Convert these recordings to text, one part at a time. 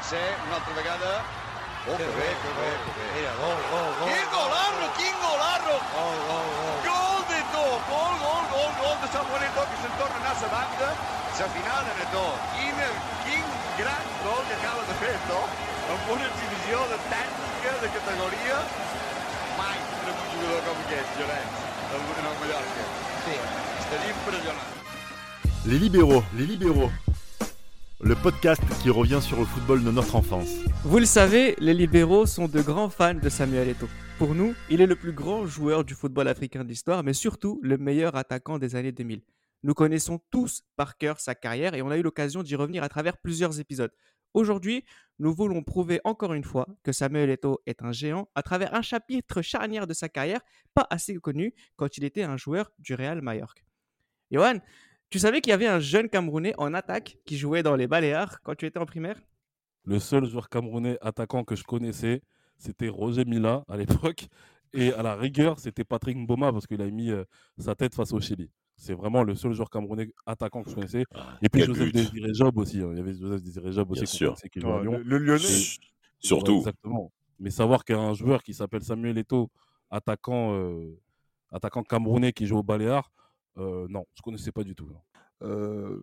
Sense, una altra vegada. Oh, que bé, que bé, que bé. Mira, gol, gol, gol. Quin golarro, quin golarro! Gol, gol, gol. Gol de tot, gol, gol, gol, gol de Samuel Eto'o que se'n torna a anar a sa banda. Sa final en Eto'o. Quin, quin gran gol que acaba de fer Eto'o. Amb una exhibició de tècnica, de categoria. Mai tindrem un jugador com aquest, Llorenç, en el Mallorca. Sí. Estaria impressionant. Les libéraux, les libéraux. Le podcast qui revient sur le football de notre enfance. Vous le savez, les libéraux sont de grands fans de Samuel Eto'o. Pour nous, il est le plus grand joueur du football africain de l'histoire, mais surtout le meilleur attaquant des années 2000. Nous connaissons tous par cœur sa carrière et on a eu l'occasion d'y revenir à travers plusieurs épisodes. Aujourd'hui, nous voulons prouver encore une fois que Samuel Eto'o est un géant à travers un chapitre charnière de sa carrière, pas assez connu quand il était un joueur du Real Mallorca. Johan, tu savais qu'il y avait un jeune Camerounais en attaque qui jouait dans les Baléares quand tu étais en primaire? Le seul joueur camerounais attaquant que je connaissais, c'était Roger Mila à l'époque. Et à la rigueur, c'était Patrick Mboma parce qu'il a mis euh, sa tête face au Chili. C'est vraiment le seul joueur camerounais attaquant que je connaissais. Ah, Et puis Joseph. Désiré Job aussi. hein. Il y avait Joseph Désiré Job aussi Bien sûr. qui à Lyon. Le, le Lyonnais. Et- Surtout. Ouais, exactement. Mais savoir qu'il y a un joueur qui s'appelle Samuel Eto'o, attaquant, euh, attaquant camerounais qui joue au Baléares, euh, non, je ne connaissais pas du tout. Euh,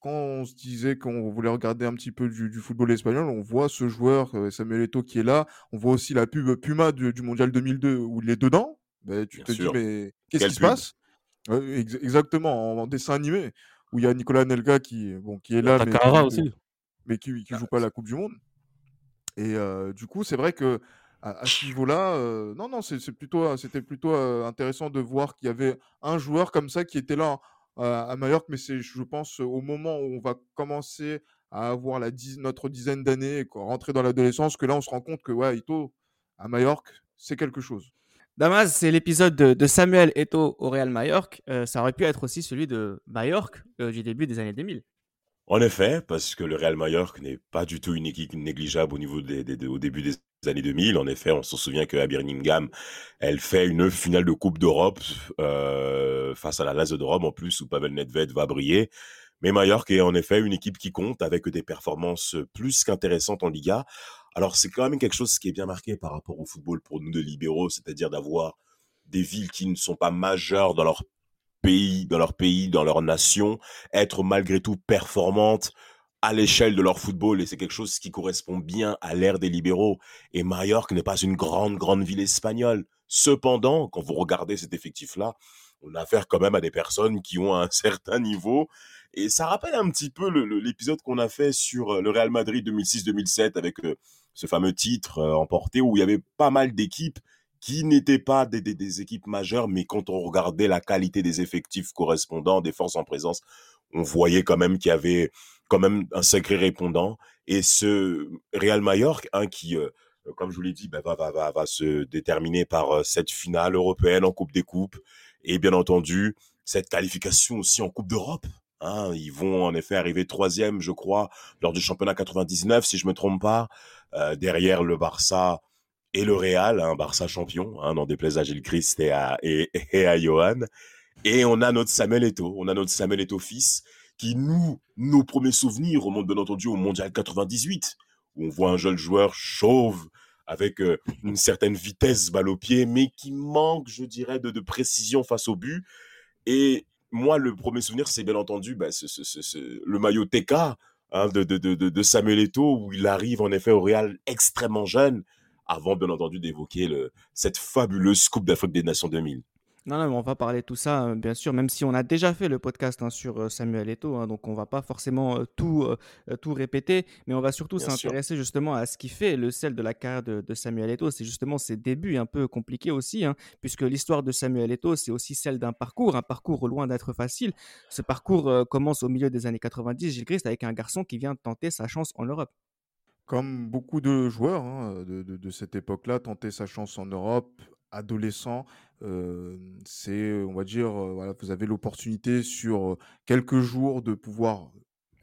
quand on se disait qu'on voulait regarder un petit peu du, du football espagnol, on voit ce joueur, euh, Samuel Eto'o, qui est là. On voit aussi la pub Puma du, du Mondial 2002 où il est dedans. Ben, tu Bien te sûr. dis, mais qu'est-ce qui se passe? Ouais, ex- Exactement, en, en dessin animé, où il y a Nicolas Nelga qui, bon, qui est là, mais, aussi. mais qui, qui Ah, joue pas la Coupe du Monde. Et euh, du coup, c'est vrai que à, à ce niveau-là, euh, non, non, c'est c'est plutôt, euh, c'était plutôt euh, intéressant de voir qu'il y avait un joueur comme ça qui était là euh, à Majorque, mais c'est, je pense, au moment où on va commencer à avoir la dix- notre dizaine d'années et qu'on rentrer dans l'adolescence, que là, on se rend compte que ouais, Ito à Majorque, c'est quelque chose. Damas, c'est l'épisode de, de Samuel Eto'o au Real Mallorca. Euh, ça aurait pu être aussi celui de Mallorca euh, du début des années 2000. En effet, parce que le Real Mallorca n'est pas du tout une équipe négligeable au niveau des, des- des- au début des années 2000. En effet, on se souvient que Birmingham, elle fait une finale de Coupe d'Europe euh, face à la Lazio de Rome en plus où Pavel Nedved va briller. Mais Mallorca est en effet une équipe qui compte avec des performances plus qu'intéressantes en Liga. Alors c'est quand même quelque chose qui est bien marqué par rapport au football pour nous de libéraux, c'est-à-dire d'avoir des villes qui ne sont pas majeures dans leur pays, dans leur pays, dans leur nation, être malgré tout performantes à l'échelle de leur football et c'est quelque chose qui correspond bien à l'ère des libéraux. Et Majorque n'est pas une grande, grande ville espagnole. Cependant, quand vous regardez cet effectif-là, on a affaire quand même à des personnes qui ont un certain niveau. Et ça rappelle un petit peu l'épisode qu'on a fait sur euh, le Real Madrid 2006-2007 avec euh, ce fameux titre euh, emporté où il y avait pas mal d'équipes qui n'étaient pas des, des- des équipes majeures, mais quand on regardait la qualité des effectifs correspondants, des forces en présence, on voyait quand même qu'il y avait quand même un sacré répondant. Et ce Real Mallorca, hein, qui, euh, comme je vous l'ai dit, bah, va, va, va, va se déterminer par euh, cette finale européenne en Coupe des Coupes, et bien entendu, cette qualification aussi en Coupe d'Europe. Hein, ils vont en effet arriver troisième, je crois, lors du championnat 99, si je me trompe pas, euh, derrière le Barça et le Real, un Barça champion, hein, n'en déplaise à Gilles Christ et à, et, Johan. Et on a notre Samuel Eto'o, on a notre Samuel Eto'o fils, qui nous, nos premiers souvenirs remontent bien entendu au Mondial 98, où on voit un jeune joueur chauve, avec euh, une certaine vitesse balle au pied, mais qui manque, je dirais, de, précision face au but. Et moi, le premier souvenir, c'est bien entendu bah, le maillot TK hein, de, de, de, Samuel Eto'o, où il arrive en effet au Real extrêmement jeune, avant bien entendu d'évoquer cette fabuleuse Coupe d'Afrique des Nations 2000. Non, non, mais on va parler de tout ça, euh, bien sûr, même si on a déjà fait le podcast hein, sur euh, Samuel Eto'o, hein, donc on va pas forcément euh, tout, euh, tout répéter, mais on va surtout s'intéresser justement à ce qui fait le sel de la carrière de, de Samuel Eto'o. C'est justement ses débuts un peu compliqués aussi, hein, puisque l'histoire de Samuel Eto'o, c'est aussi celle d'un parcours, un parcours loin d'être facile. Ce parcours euh, commence au milieu des années 90, Gilles Christ, avec un garçon qui vient tenter sa chance en Europe. Comme beaucoup de joueurs hein, de, de- de cette époque-là, tenter sa chance en Europe, adolescent, c'est, on va dire, voilà, vous avez l'opportunité sur quelques jours de pouvoir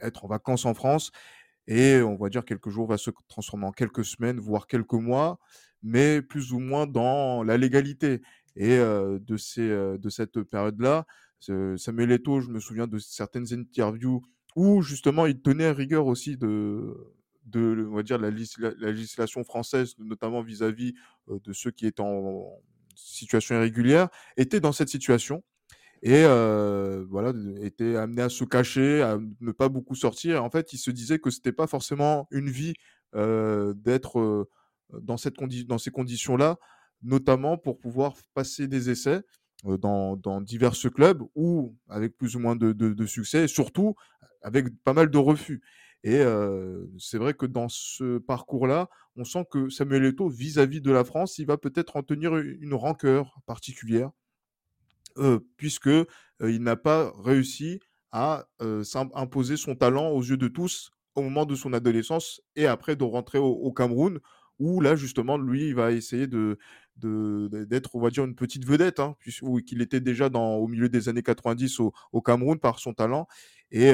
être en vacances en France et on va dire quelques jours va se transformer en quelques semaines, voire quelques mois, mais plus ou moins dans la légalité. Et de, ces, de cette période-là, Samuel Eto'o, je me souviens de certaines interviews où justement il tenait rigueur aussi de, de, on va dire, la, législation française, notamment vis-à-vis de ceux qui étaient en situation irrégulière, était dans cette situation et voilà, était amené à se cacher, à ne pas beaucoup sortir. En fait, il se disait que c'était pas forcément une vie d'être dans, cette dans ces conditions-là, notamment pour pouvoir passer des essais dans, dans divers clubs ou avec plus ou moins de, de, succès, et surtout avec pas mal de refus. Et c'est vrai que dans ce parcours-là, on sent que Samuel Eto'o, vis-à-vis de la France, il va peut-être en tenir une rancœur particulière. Puisque il n'a pas réussi à imposer son talent aux yeux de tous au moment de son adolescence et après de rentrer au, Cameroun, où là justement lui il va essayer de d'être on va dire une petite vedette hein, puisqu'il était déjà au milieu des années 90 au, au Cameroun par son talent et,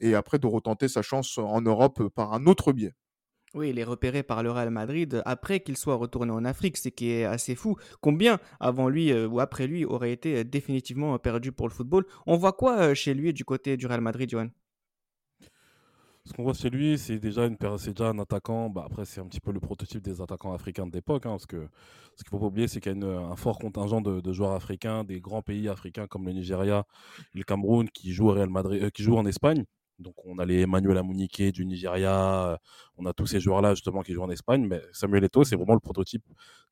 et après de retenter sa chance en Europe par un autre biais. Oui, il est repéré par le Real Madrid après qu'il soit retourné en Afrique, ce qui est assez fou. Combien avant lui euh, ou après lui aurait été euh, définitivement perdu pour le football? On voit quoi euh, chez lui du côté du Real Madrid, Johan? Ce qu'on voit chez lui, c'est déjà, une, déjà un attaquant. Bah après, c'est un petit peu le prototype des attaquants africains de l'époque. Hein, parce que ce qu'il ne faut pas oublier, c'est qu'il y a un fort contingent de, joueurs africains, des grands pays africains comme le Nigeria le Cameroun qui jouent, au Real Madrid, qui jouent en Espagne. Donc on a les Emmanuel Amunike du Nigeria, on a tous ces joueurs-là justement qui jouent en Espagne, mais Samuel Eto'o, c'est vraiment le prototype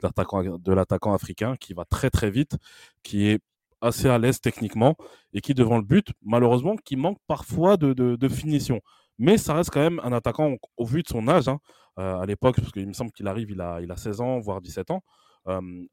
de l'attaquant africain qui va très très vite, qui est assez à l'aise techniquement et qui devant le but, malheureusement, qui manque parfois de, finition. Mais ça reste quand même un attaquant au vu de son âge, hein, euh, à l'époque, parce qu'il me semble qu'il arrive, il a, il a 16 ans, voire 17 ans.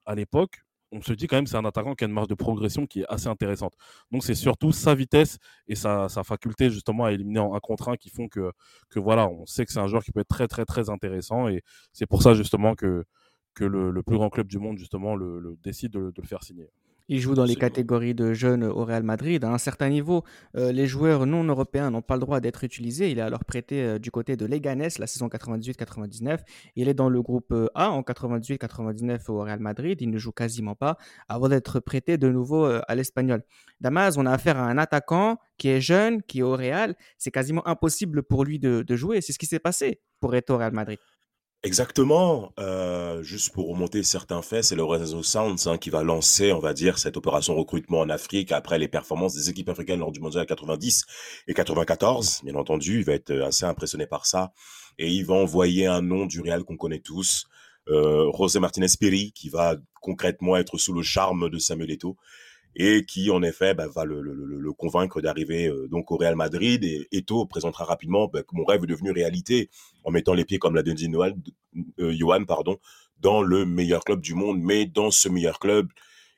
À l'époque, on se dit quand même c'est un attaquant qui a une marge de progression qui est assez intéressante. Donc c'est surtout sa vitesse et sa, faculté justement à éliminer en un contre un qui font que, voilà, on sait que c'est un joueur qui peut être très très très intéressant et c'est pour ça justement que, que le, plus grand club du monde justement le, décide de le faire signer. Il joue dans les catégories de jeunes au Real Madrid. À un certain niveau, euh, les joueurs non européens n'ont pas le droit d'être utilisés. Il est alors prêté euh, du côté de Leganés la saison 98-99. Il est dans le groupe euh, A en 98-99 au Real Madrid. Il ne joue quasiment pas avant d'être prêté de nouveau à l'Espagnol. Damas, on a affaire à un attaquant qui est jeune, qui est au Real. C'est quasiment impossible pour lui de, de jouer. C'est ce qui s'est passé pour être au Real Madrid. Exactement. Euh, juste pour remonter certains faits, c'est le réseau Sounds hein, qui va lancer, on va dire, cette opération recrutement en Afrique après les performances des équipes africaines lors du mondial 90 et 94. Bien entendu, il va être assez impressionné par ça et il va envoyer un nom du Real qu'on connaît tous, euh, José Martinez Peri, qui va concrètement être sous le charme de Samuel Eto'o et qui en effet bah, va le, convaincre d'arriver euh, donc au Real Madrid. Et Eto présentera rapidement bah, que mon rêve est devenu réalité en mettant les pieds comme l'a dit euh, Johan pardon dans le meilleur club du monde. Mais dans ce meilleur club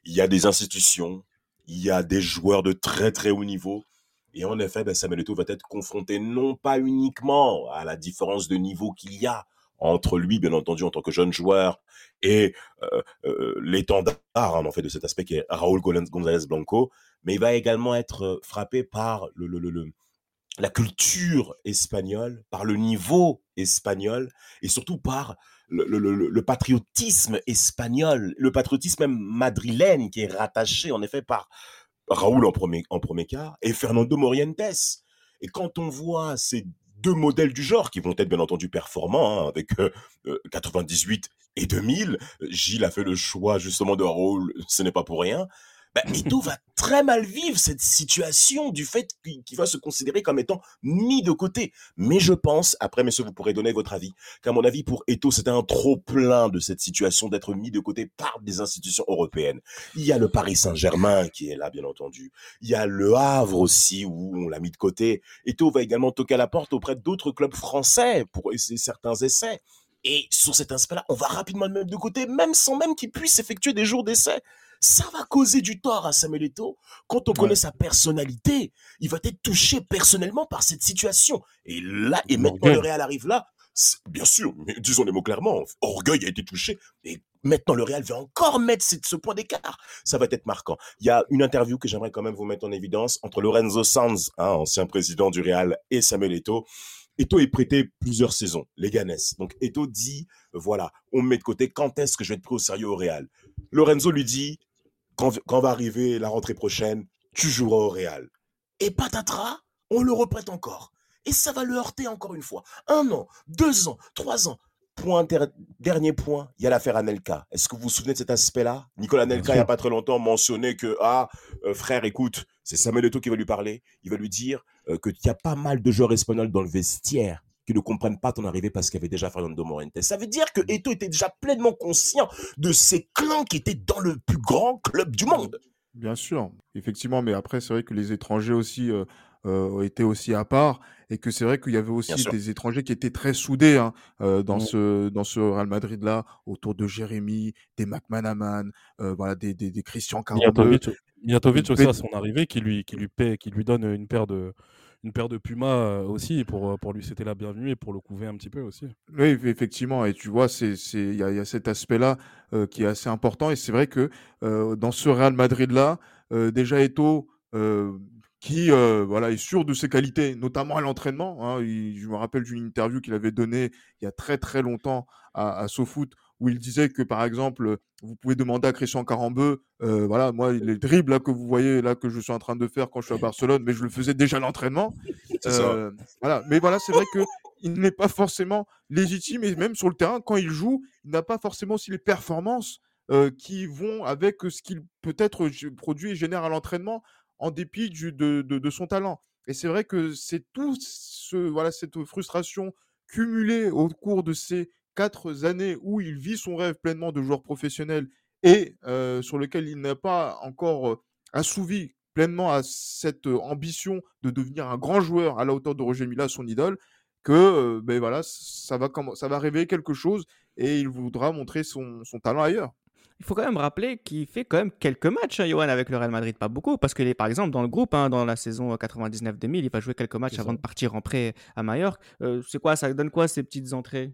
il y a des institutions il y a des joueurs de très très haut niveau. Et en effet bah, Samuel Eto'o va être confronté non pas uniquement à la différence de niveau qu'il y a entre lui, bien entendu, en tant que jeune joueur, et euh, euh, l'étendard, hein, en fait, de cet aspect qui est Raúl González Blanco, mais il va également être euh, frappé par le, le, le, la culture espagnole, par le niveau espagnol, et surtout par le, le, patriotisme espagnol, le patriotisme même madrilène qui est rattaché en effet par Raúl en premier, en premier cas et Fernando Morientes. Et quand on voit ces deux modèles du genre qui vont être bien entendu performants hein, avec 98 euh, euh, et 2000. Gilles a fait le choix justement de rôle, ce n'est pas pour rien. Bah, Eto va très mal vivre cette situation du fait qu'il va se considérer comme étant mis de côté. Mais je pense, après messieurs, vous pourrez donner votre avis, qu'à mon avis, pour Eto, c'était un trop plein de cette situation d'être mis de côté par des institutions européennes. Il y a le Paris Saint-Germain qui est là, bien entendu. Il y a le Havre aussi, où on l'a mis de côté. Eto va également toquer à la porte auprès d'autres clubs français pour essayer certains essais. Et sur cet aspect-là, on va rapidement le mettre de côté, même sans même qu'il puisse effectuer des jours d'essai ça va causer du tort à Samuel Eto'o. Quand on connaît sa personnalité, il va être touché personnellement par cette situation. Et là, et maintenant le Real arrive là, bien sûr, mais disons les mots clairement, orgueil a été touché. Et maintenant le Real va encore mettre ce, point d'écart. Ça va être marquant. Il y a une interview que j'aimerais quand même vous mettre en évidence entre Lorenzo Sanz, hein, ancien président du Real, et Samuel Eto'o. Eto'o est prêté plusieurs saisons, les Ganes. Donc Eto'o dit, voilà, on me met de côté, quand est-ce que je vais être pris au sérieux au Real Lorenzo lui dit, quand, va arriver la rentrée prochaine, tu joueras au Real. Et patatras, on le reprête encore. Et ça va le heurter encore une fois. Un an, deux ans, trois ans. Point dernier point, il y a l'affaire Anelka. Est-ce que vous vous souvenez de cet aspect-là? Nicolas Anelka, il n'y a pas très longtemps, mentionnait que, ah, euh, frère, écoute, c'est Samuel Eto'o qui va lui parler. Il va lui dire euh, qu'il y a pas mal de joueurs espagnols dans le vestiaire qui ne comprennent pas ton arrivée parce qu'il y avait déjà Fernando Morentes. Ça veut dire que Eto'o était déjà pleinement conscient de ces clans qui étaient dans le plus grand club du monde. Bien sûr, effectivement, mais après, c'est vrai que les étrangers aussi euh, euh, étaient aussi à part et que c'est vrai qu'il y avait aussi des étrangers qui étaient très soudés hein, euh, dans, mmh. ce, dans ce Real Madrid-là, autour de Jérémy, des McManaman, voilà, des, des, des Christian Caron. Mijatovic aussi à son arrivée qui lui, qui lui, paie, qui lui donne une paire de, une paire de Puma aussi pour, pour lui c'était la bienvenue et pour le couver un petit peu aussi. Oui, effectivement. Et tu vois, il y a, y a, cet aspect-là qui est assez important. Et c'est vrai que dans ce Real Madrid-là, déjà Eto, qui voilà, est sûr de ses qualités, notamment à l'entraînement. Hein, je me rappelle d'une interview qu'il avait donnée il y a très très longtemps à, à SoFoot où il disait que par exemple, vous pouvez demander à Christian Carambeu, euh, voilà, moi les dribbles là que vous voyez là que je suis en train de faire quand je suis à Barcelone, mais je le faisais déjà à l'entraînement. Euh, voilà, mais voilà, c'est vrai que il n'est pas forcément légitime et même sur le terrain quand il joue, il n'a pas forcément aussi les performances euh, qui vont avec ce qu'il peut-être produit et génère à l'entraînement en dépit de, son talent. Et c'est vrai que c'est tout ce, voilà, cette frustration cumulée au cours de ces quatre années où il vit son rêve pleinement de joueur professionnel et sur lequel il n'a pas encore assouvi pleinement à cette ambition de devenir un grand joueur à la hauteur de Roger Mila, son idole, que ben voilà, ça va, ça va révéler quelque chose et il voudra montrer son talent ailleurs. Il faut quand même rappeler qu'il fait quand même quelques matchs, hein, Johan, avec le Real Madrid. Pas beaucoup, parce qu'il est par exemple dans le groupe, hein, dans la saison 99-2000, il va jouer quelques matchs avant de partir en prêt à Majorque. c'est quoi, ça donne quoi ces petites entrées?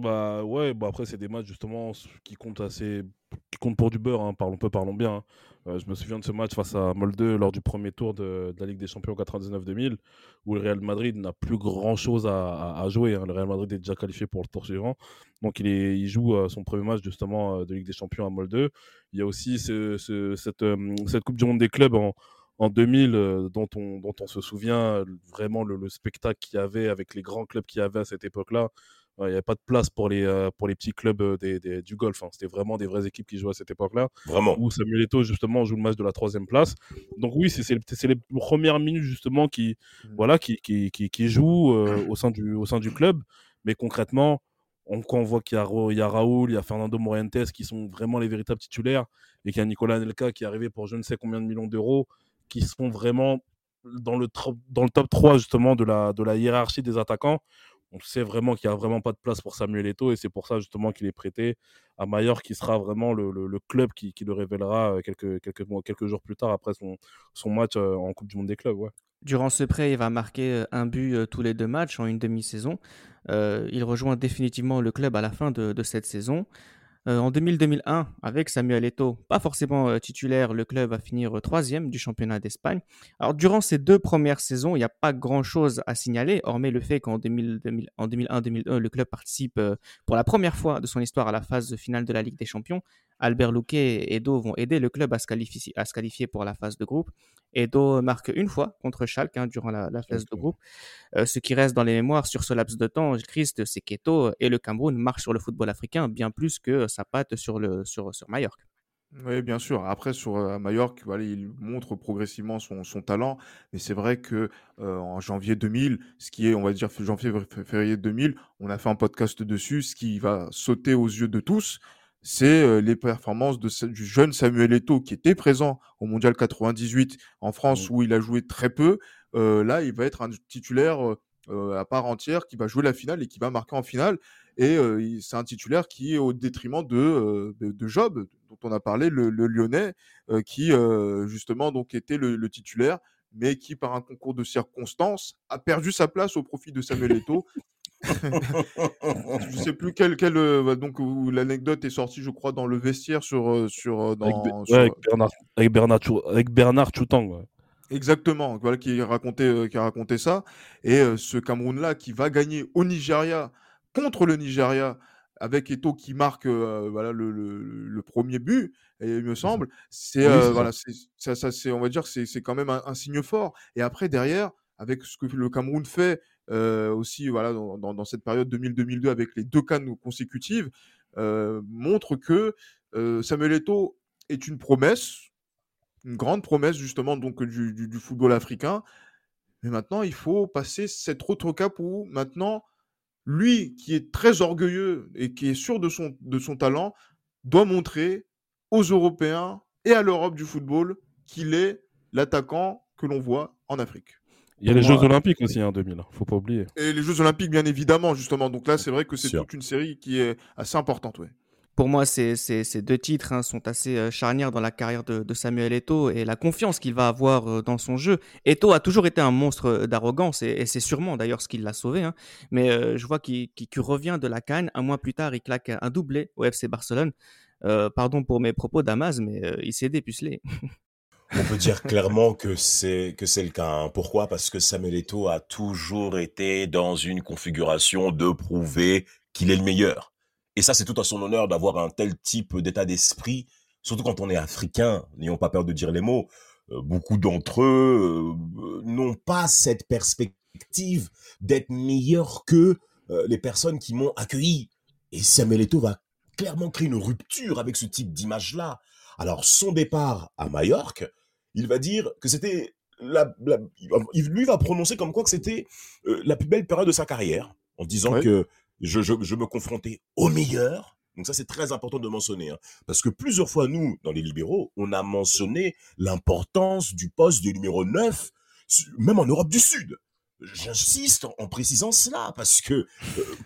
Bah ouais, bah après c'est des matchs justement qui comptent assez, qui comptent pour du beurre. Hein, parlons peu, parlons bien. Hein. Euh, je me souviens de ce match face à Molde lors du premier tour de, la Ligue des Champions 99-2000, où le Real Madrid n'a plus grand chose à, jouer. Hein. Le Real Madrid est déjà qualifié pour le tour suivant, donc il, joue euh, son premier match justement euh, de Ligue des Champions à Molde. Il y a aussi ce, cette, cette Coupe du Monde des clubs en, en 2000, dont, on, dont on se souvient vraiment le, le spectacle qu'il y avait avec les grands clubs qu'il y avait à cette époque-là, il n'y avait pas de place pour les, euh, pour les petits clubs euh, des, du golf. Hein. C'était vraiment des vraies équipes qui jouaient à cette époque-là. Vraiment. Où Samuel Eto'o, justement, joue le match de la troisième place. Donc oui, c'est les premières minutes, justement, qui, mmh. voilà, qui, qui, qui, jouent euh, au, sein du, au sein du club. Mais concrètement, on, quand on voit qu'il y, y, a Raoul, il y a Fernando Morientes qui sont vraiment les véritables titulaires et qu'il y a Nicolas Nelka qui est arrivé pour je ne sais combien de millions d'euros, qui sont vraiment dans le, dans le top 3 justement de la, de la hiérarchie des attaquants on sait vraiment qu'il n'y a vraiment pas de place pour Samuel Eto'o et c'est pour ça justement qu'il est prêté à Mallorca qui sera vraiment le, club qui, le révélera euh, quelques, jours plus tard après son, match euh, en Coupe du Monde des clubs. Durant ce prêt, il va marquer euh, un but tous les deux matchs en une demi-saison. il rejoint définitivement le club à la fin de cette saison. Euh, en 2000-2001, avec Samuel Eto'o, pas forcément euh, titulaire, le club va finir euh, troisième du championnat d'Espagne. Alors durant ces deux premières saisons, il n'y a pas grand-chose à signaler, hormis le fait qu'en 2001-2002, le club participe pour la première fois de son histoire à la phase finale de la Ligue des Champions. Albert Luque et Edo vont aider le club à se qualifier, à se qualifier pour la phase de groupe. Edo marque une fois contre Schalke hein, durant la, phase de groupe. Euh, ce qui reste dans les mémoires sur ce laps de temps, Christ, qu'Edo et le Cameroun marchent sur le football africain bien plus que sa patte sur, le, sur, sur Majorque. Oui, bien sûr. Après, sur euh, Majorque, voilà, il montre progressivement son, son talent, mais c'est vrai que euh, en janvier 2000, ce qui est, on va dire, janvier-février 2000, on a fait un podcast dessus, ce qui va sauter aux yeux de tous, c'est les performances de, du jeune Samuel Eto'o qui était présent au Mondial 98 en France mmh. où il a joué très peu. là, il va être un titulaire à part entière qui va jouer la finale et qui va marquer en finale. Et c'est un titulaire qui est au détriment de, de, Job, dont on a parlé, le, Lyonnais, qui justement donc était le, le, titulaire, mais qui par un concours de circonstances a perdu sa place au profit de Samuel Eto'o je sais plus quel, quel euh, bah, donc l'anecdote est sortie, je crois, dans le vestiaire sur euh, sur, euh, dans, avec, Bernard avec Bernard avec Bernard Choutang. Exactement, voilà qui racontait qui a raconté ça. Et ce Cameroun là qui va gagner au Nigeria contre le Nigeria avec Eto qui marque voilà le, le, premier but et il me semble c'est voilà ça, ça c'est on va dire c'est c'est quand même un, un, signe fort. Et après derrière avec ce que le Cameroun fait euh, aussi voilà, dans, cette période 2000-2002 avec les deux cannes consécutives, euh, montre que euh, Samuel Eto'o est une promesse, une grande promesse justement donc du football africain. Mais maintenant, il faut passer cet autre cap où maintenant, lui qui est très orgueilleux et qui est sûr de son, de son talent, doit montrer aux Européens et à l'Europe du football qu'il est l'attaquant que l'on voit en Afrique. Il y a les Jeux Olympiques aussi en 2000, hein, faut pas oublier. Et les Jeux Olympiques, bien évidemment, justement. Donc là, c'est vrai que c'est toute une série qui est assez importante. Ouais. Pour moi, ces, ces- ces deux titres hein, sont assez euh, charnières dans la carrière de, de Samuel Eto'o et la confiance qu'il va avoir euh, dans son jeu. Eto'o a toujours été un monstre euh, d'arrogance et, et c'est sûrement d'ailleurs ce qui l'a sauvé. hein. Mais euh, je vois qu'il revient de la canne. Un mois plus tard, il claque un doublé au FC Barcelone. Euh, pardon pour mes propos d'Amaz, mais euh, il s'est dépucelé. On peut dire clairement que c'est que c'est le cas. hein. Pourquoi? Parce que Samuel Eto'o a toujours été dans une configuration de prouver qu'il est le meilleur. Et ça, c'est tout à son honneur d'avoir un tel type d'état d'esprit, surtout quand on est africain. N'ayons pas peur de dire les mots. Euh, beaucoup d'entre eux euh, n'ont pas cette perspective d'être meilleurs que euh, les personnes qui m'ont accueilli. Et Samuel Eto'o va clairement créer une rupture avec ce type d'image-là. Alors, son départ à Majorque, il va dire que c'était la, lui va prononcer comme quoi que c'était euh, la plus belle période de sa carrière, en disant que je, je, je me confrontais au meilleur. Donc ça, c'est très important de mentionner, hein. parce que plusieurs fois, nous, dans les libéraux, on a mentionné l'importance du poste de numéro 9, su- même en Europe du Sud. J'insiste en, en précisant cela, parce que euh,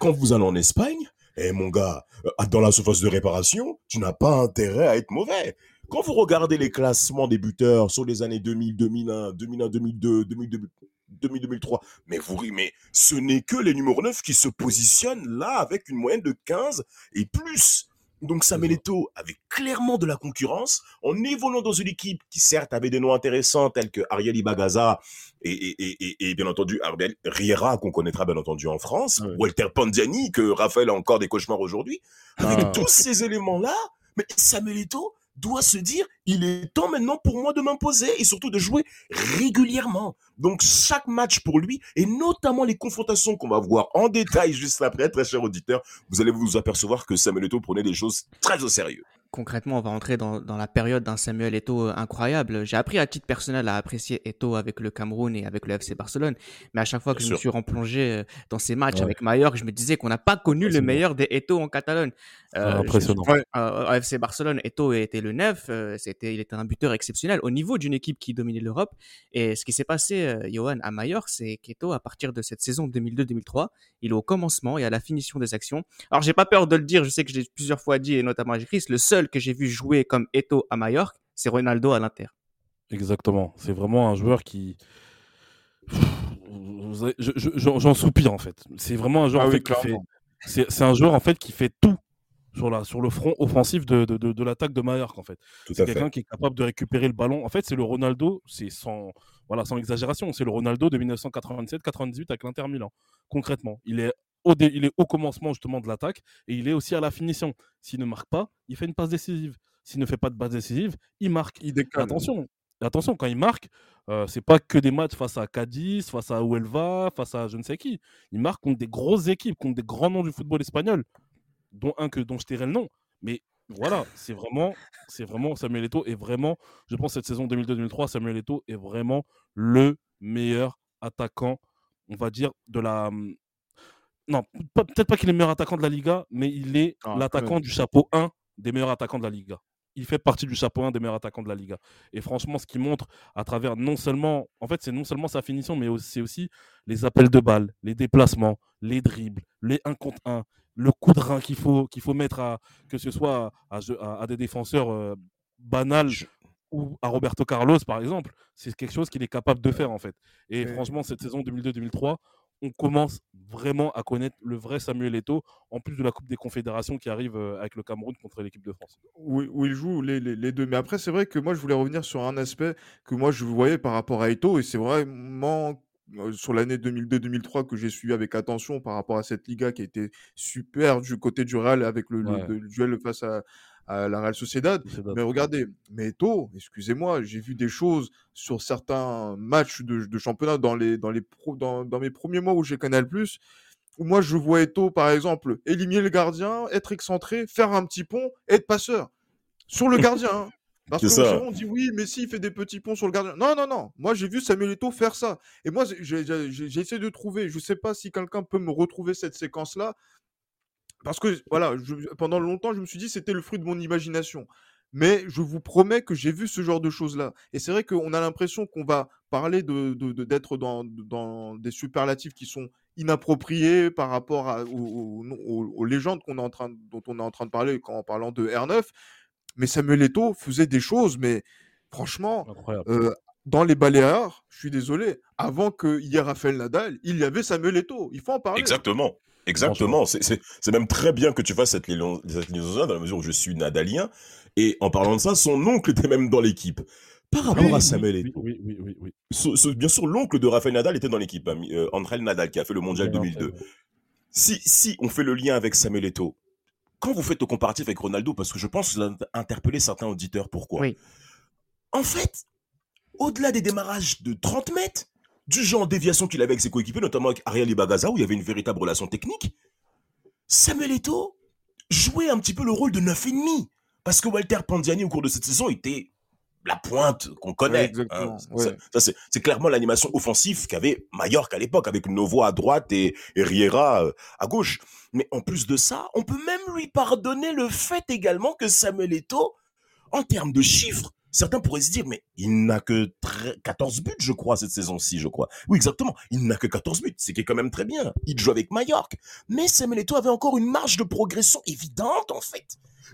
quand vous allez en Espagne, eh mon gars, euh, dans la surface de réparation, tu n'as pas intérêt à être mauvais. Quand vous regardez les classements des buteurs sur les années 2000, 2001, 2001, 2002, 2002, 2000, 2003, mais vous mais ce n'est que les numéros 9 qui se positionnent là avec une moyenne de 15 et plus. Donc Samuel Eto'o avait clairement de la concurrence en évoluant dans une équipe qui certes avait des noms intéressants tels que Ariel Ibagaza et, et, et, et, et bien entendu Arbel Riera qu'on connaîtra bien entendu en France, Ouais. Walter Pandiani que Raphaël a encore des cauchemars aujourd'hui. Avec Ah. tous ces éléments-là, mais Samuel Eto'o doit se dire il est temps maintenant pour moi de m'imposer et surtout de jouer régulièrement. Donc chaque match pour lui et notamment les confrontations qu'on va voir en détail juste après, très cher auditeur, vous allez vous apercevoir que Samuel Eto'o prenait les choses très au sérieux. Concrètement, on va entrer dans, dans la période d'un Samuel Eto'o euh, incroyable. J'ai appris à titre personnel à apprécier Eto'o avec le Cameroun et avec le FC Barcelone. Mais à chaque fois que Bien je me sûr. suis replongé euh, dans ces matchs Ouais. avec Mallorca, je me disais qu'on n'a pas connu le meilleur des Eto'o en Catalogne. Je- impressionnant. Ouais. euh, FC Barcelone, Eto'o était le neuf, euh, c'était, il était un buteur exceptionnel au niveau d'une équipe qui dominait l'Europe. Et ce qui s'est passé, euh, Johan, à Mallorca, c'est qu'Eto'o, à partir de cette saison 2002-2003, il est au commencement et à la finition des actions. Alors, j'ai pas peur de le dire, je sais que je l'ai plusieurs fois dit, et notamment à Chris, le seul que j'ai vu jouer comme Eto'o à Mallorca, c'est Ronaldo à l'Inter. Exactement. C'est vraiment un joueur qui. Je- je- J'en soupire en fait. C'est vraiment un joueur Ah en oui, fait, qui fait. C'est un joueur en fait qui fait tout sur, la, sur le front offensif de, de, de, de l'attaque de Mallorca en fait. C'est quelqu'un qui est capable de récupérer le ballon. En fait, c'est le Ronaldo, c'est sans, voilà, sans exagération, c'est le Ronaldo de 1997-98 avec l'Inter Milan. Concrètement, il est, au dé- il est au commencement justement de l'attaque et il est aussi à la finition. S'il ne marque pas, il fait une passe décisive. S'il ne fait pas de passe décisive, il marque. Il Et décale. attention, attention, quand il marque, euh, c'est pas que des matchs face à Cadiz, face à Huelva, face à je ne sais qui. Il marque contre des grosses équipes, contre des grands noms du football espagnol, dont un que dont je tairai le nom. Mais voilà, c'est vraiment, c'est vraiment Samuel Eto'o est vraiment, je pense cette saison 2002-2003, Samuel Eto'o est vraiment le meilleur attaquant, on va dire de la. Non, peut-être pas qu'il est le meilleur attaquant de la Liga, mais il est Ah, l'attaquant du chapeau 1 des meilleurs attaquants de la Liga il fait partie du chapeau 1 des meilleurs attaquants de la Liga. Et franchement, ce qu'il montre à travers non seulement, en fait, c'est non seulement sa finition, mais c'est aussi les appels de balles, les déplacements, les dribbles, les 1 contre 1, le coup de rein qu'il faut, qu'il faut mettre à, que ce soit à, à- à des défenseurs euh, banals ou à Roberto Carlos, par exemple. C'est quelque chose qu'il est capable de faire, en fait. Et Ouais. franchement, cette saison 2002-2003, on commence vraiment à connaître le vrai Samuel Eto'o, en plus de la Coupe des Confédérations qui arrive euh, avec le Cameroun contre l'équipe de France. où, où il joue les, les- les deux. Mais après, c'est vrai que moi, je voulais revenir sur un aspect que moi, je voyais par rapport à Eto, et c'est vraiment euh, sur l'année 2002-2003 que j'ai suivi avec attention par rapport à cette Liga qui a été super du côté du Real avec le, le- Ouais. le duel face à, à la Real Sociedad. Sociedad. Mais regardez, mais Eto'o, excusez-moi, j'ai vu des choses sur certains matchs de, de championnat dans, les, dans, les pro- dans, dans mes premiers mois où j'ai Canal+, où moi je vois Eto'o, par exemple, éliminer le gardien, être excentré, faire un petit pont, être passeur. Sur le gardien, hein. Parce que ça. on dit oui, mais si, il fait des petits ponts sur le gardien. Non, non, non. Moi, j'ai vu Samuel Eto'o faire ça. Et moi, j'ai essayé de trouver. Je sais pas si quelqu'un peut me retrouver cette séquence-là. Parce que, voilà, je- pendant longtemps, je me suis dit c'était le fruit de mon imagination. Mais je vous promets que j'ai vu ce genre de choses-là. Et c'est vrai qu'on a l'impression qu'on va parler de de- de- d'être dans, dans des superlatifs qui sont inappropriés par rapport à- aux, aux- aux- aux légendes qu'on est en train, dont on est en train de parler quand, en parlant de R9. Mais Samuel Eto'o faisait des choses, mais franchement, euh, dans les Baléares, je suis désolé, avant qu'il y ait Raphaël Nadal, il y avait Samuel Eto'o. Il faut en parler. Exactement. Exactement. C'est- même très bien que tu fasses cette liaison- dans la mesure où je suis nadalien. Et en parlant de ça, son oncle était même dans l'équipe. Par rapport Oui, à Samuel Oui, Eto'o, oui, oui, oui, oui. ce- ce- bien sûr, l'oncle de Rafael Nadal était dans l'équipe, hein, euh, André Nadal, qui a fait le mondial Bien 2002. entendu. Si, si on fait le lien avec Samuel Eto'o, quand vous faites le comparatif avec Ronaldo, parce que je pense que vous interpellé certains auditeurs, pourquoi? Oui. En fait, au-delà des démarrages de 30 mètres, du genre déviation qu'il avait avec ses coéquipiers, notamment avec Ariel Ibagaza, où il y avait une véritable relation technique, Samuel Eto'o jouait un petit peu le rôle de 9,5. Parce que Walter Pandiani, au cours de cette saison, était la pointe qu'on connaît. Ouais, hein. Ça- ouais. ça, c'est, c'est clairement l'animation offensive qu'avait Mallorca à l'époque, avec Novo à droite et, et Riera euh, à gauche. Mais en plus de ça, on peut même lui pardonner le fait également que Samuel Eto'o, en termes de chiffres, certains pourraient se dire, mais il n'a que tre- 14 buts, je crois, cette saison-ci, je crois. Oui, exactement. Il n'a que 14 buts, ce qui est quand même très bien. Il joue avec Mallorca. Mais Samuel Eto'o avait encore une marge de progression évidente, en fait.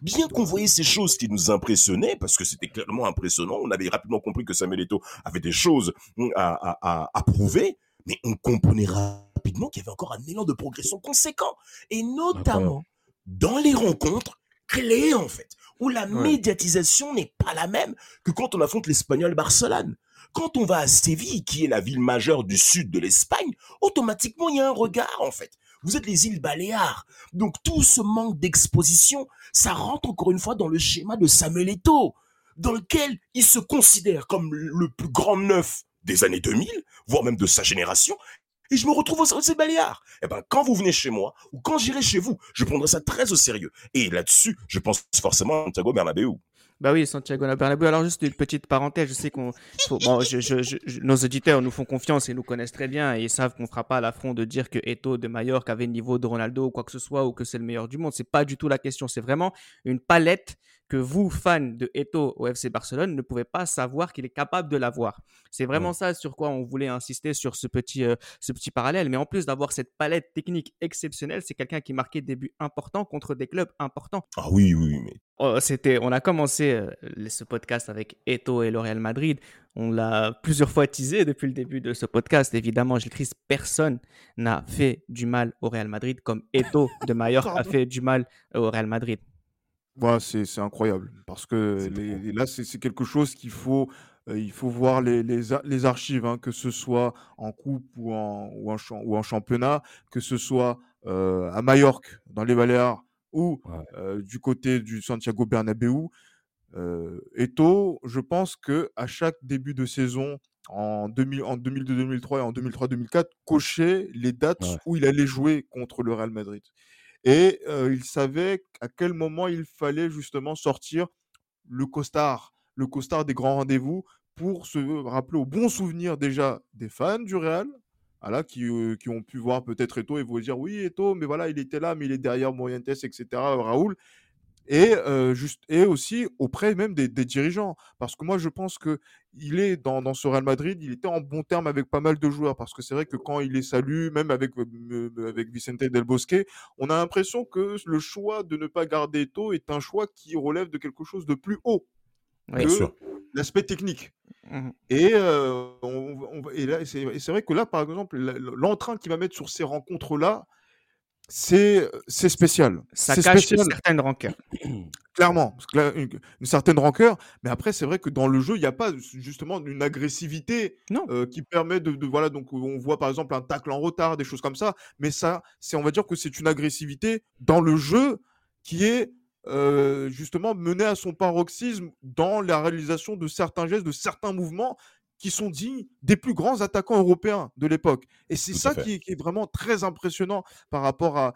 Bien qu'on voyait ces choses qui nous impressionnaient, parce que c'était clairement impressionnant, on avait rapidement compris que Samuel Eto'o avait des choses hum, à, à, à, à prouver, mais on comprenait rapidement qu'il y avait encore un élan de progression conséquent. Et notamment dans les rencontres clés, en fait, où la Ouais. médiatisation n'est pas la même que quand on affronte l'Espagnol Barcelone. Quand on va à Séville, qui est la ville majeure du sud de l'Espagne, automatiquement il y a un regard, en fait. Vous êtes les îles Baléares. Donc tout ce manque d'exposition, ça rentre encore une fois dans le schéma de Samuel Eto'o, dans lequel il se considère comme le plus grand neuf des années 2000, voire même de sa génération, et je me retrouve aux îles Baléares. Eh ben, quand vous venez chez moi, ou quand j'irai chez vous, je prendrai ça très au sérieux. Et là-dessus, je pense forcément à Santiago Bernabéu. Bah oui, Santiago Bernabéu. Alors juste une petite parenthèse, je sais qu'on, nos auditeurs nous font confiance et nous connaissent très bien et ils savent qu'on fera pas l'affront de dire que Eto de Mallorca avait le niveau de Ronaldo ou quoi que ce soit ou que c'est le meilleur du monde. C'est pas du tout la question. C'est vraiment une palette que vous, fans de Eto au FC Barcelone, ne pouvez pas savoir qu'il est capable de l'avoir. C'est vraiment ça sur quoi on voulait insister sur ce petit, euh, ce petit parallèle. Mais en plus d'avoir cette palette technique exceptionnelle, c'est quelqu'un qui marquait des buts importants contre des clubs importants. Ah oui, oui, mais Oh, c'était, on a commencé euh, ce podcast avec Eto et le Real Madrid. On l'a plusieurs fois teasé depuis le début de ce podcast. Évidemment, Gilles Christ, personne n'a fait du mal au Real Madrid comme Eto de Mallorca a fait du mal au Real Madrid. Ouais, c'est c'est incroyable parce que C'est les- trop. les- là, c'est c'est quelque chose qu'il faut, euh, il faut voir les, les, a- les archives, hein, que ce soit en coupe ou en, ou en, ou en championnat, que ce soit euh, à Majorque, dans les Baléares, ou Ouais. euh, du côté du Santiago Bernabéu. Euh, Eto'o, je pense que à chaque début de saison, en, 2000 en 2002-2003 et en 2003-2004, cochait les dates Ouais. où il allait jouer contre le Real Madrid. Et il savait à quel moment il fallait justement sortir le costard, le costard des grands rendez-vous pour se rappeler au bon souvenir déjà des fans du Real, voilà, qui, euh, qui ont pu voir peut-être Eto et vous dire oui Eto, mais voilà il était là, mais il est derrière Morientes, etc. Raoul. Et, euh, juste, et aussi auprès même des, des dirigeants. Parce que moi, je pense que il est dans, dans ce Real Madrid, il était en bon terme avec pas mal de joueurs. Parce que c'est vrai que quand il les salue, même avec, euh, avec Vicente Del Bosque, on a l'impression que le choix de ne pas garder Eto est un choix qui relève de quelque chose de plus haut Oui. que sûr. l'aspect technique. Mhm. Et, euh, on, et, là, c'est, vrai que là, par exemple, l'entrain qu'il va mettre sur ces rencontres-là, c'est, c'est spécial. Ça cache spécial, une certaine rancœur. clairement. Une, une certaine rancœur. Mais après, c'est vrai que dans le jeu, il n'y a pas justement une agressivité Non. euh, qui permet de, de- Voilà, donc on voit par exemple un tacle en retard, des choses comme ça. Mais ça, c'est, on va dire que c'est une agressivité dans le jeu qui est euh, justement mené à son paroxysme dans la réalisation de certains gestes, de certains mouvements qui sont dignes des plus grands attaquants européens de l'époque. Et c'est ça qui est, qui est vraiment très impressionnant par rapport à,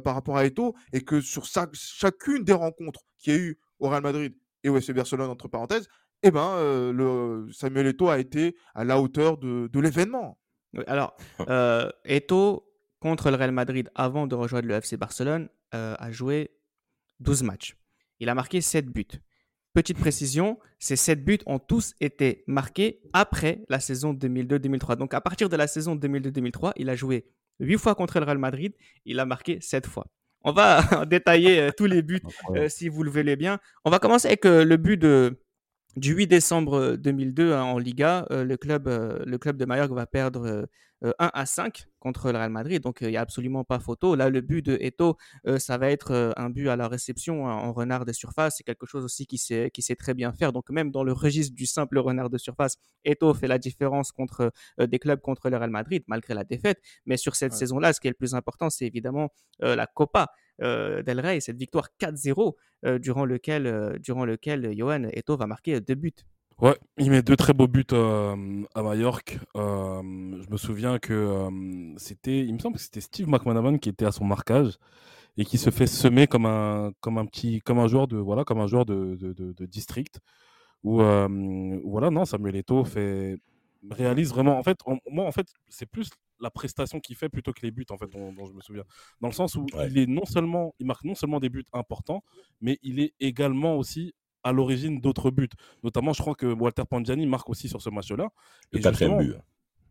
par rapport à Eto'o et que sur sa- chacune des rencontres qu'il y a eu au Real Madrid et au FC Barcelone entre parenthèses, eh ben, euh, le Samuel Eto'o a été à la hauteur de, de l'événement. Oui, alors, euh, Eto'o, contre le Real Madrid, avant de rejoindre le FC Barcelone, euh, a joué 12 matchs. Il a marqué 7 buts. Petite précision, ces 7 buts ont tous été marqués après la saison 2002-2003. Donc, à partir de la saison 2002-2003, il a joué 8 fois contre le Real Madrid, il a marqué 7 fois. On va détailler euh, tous les buts euh, si vous le voulez bien. On va commencer avec euh, le but de, du 8 décembre 2002 hein, en Liga. Euh, le, club, le club de Mallorca va perdre 1 à 5 contre le Real Madrid. Donc, euh, il n'y a absolument pas photo. Là, le but de Eto, euh, ça va être euh, un but à la réception hein, en renard de surface. C'est quelque chose aussi qui sait, qui sait très bien faire. Donc, même dans le registre du simple renard de surface, Eto fait la différence contre euh, des clubs contre le Real Madrid, malgré la défaite. Mais sur cette Ouais. saison-là, ce qui est le plus important, c'est évidemment euh, la Copa euh, del Rey, cette victoire 4-0 euh, durant lequel, euh, durant lequel Johan Eto va marquer deux buts. Ouais, il met deux très beaux buts euh, à Majorque. Euh, je me souviens que euh, c'était, il me semble que c'était Steve McManaman qui était à son marquage et qui se fait semer comme un, comme un petit, comme un joueur de, voilà, comme un joueur de, de, de- de district. Où, euh, voilà, non, Samuel Eto'o fait, réalise vraiment. En fait, moi, en fait, c'est plus la prestation qu'il fait plutôt que les buts, en fait, dont, dont je me souviens. Dans le sens où Ouais. il est non seulement, il marque non seulement des buts importants, mais il est également aussi à l'origine d'autres buts. Notamment, je crois que Walter Pangiani marque aussi sur ce match-là. Le Et quatrième but.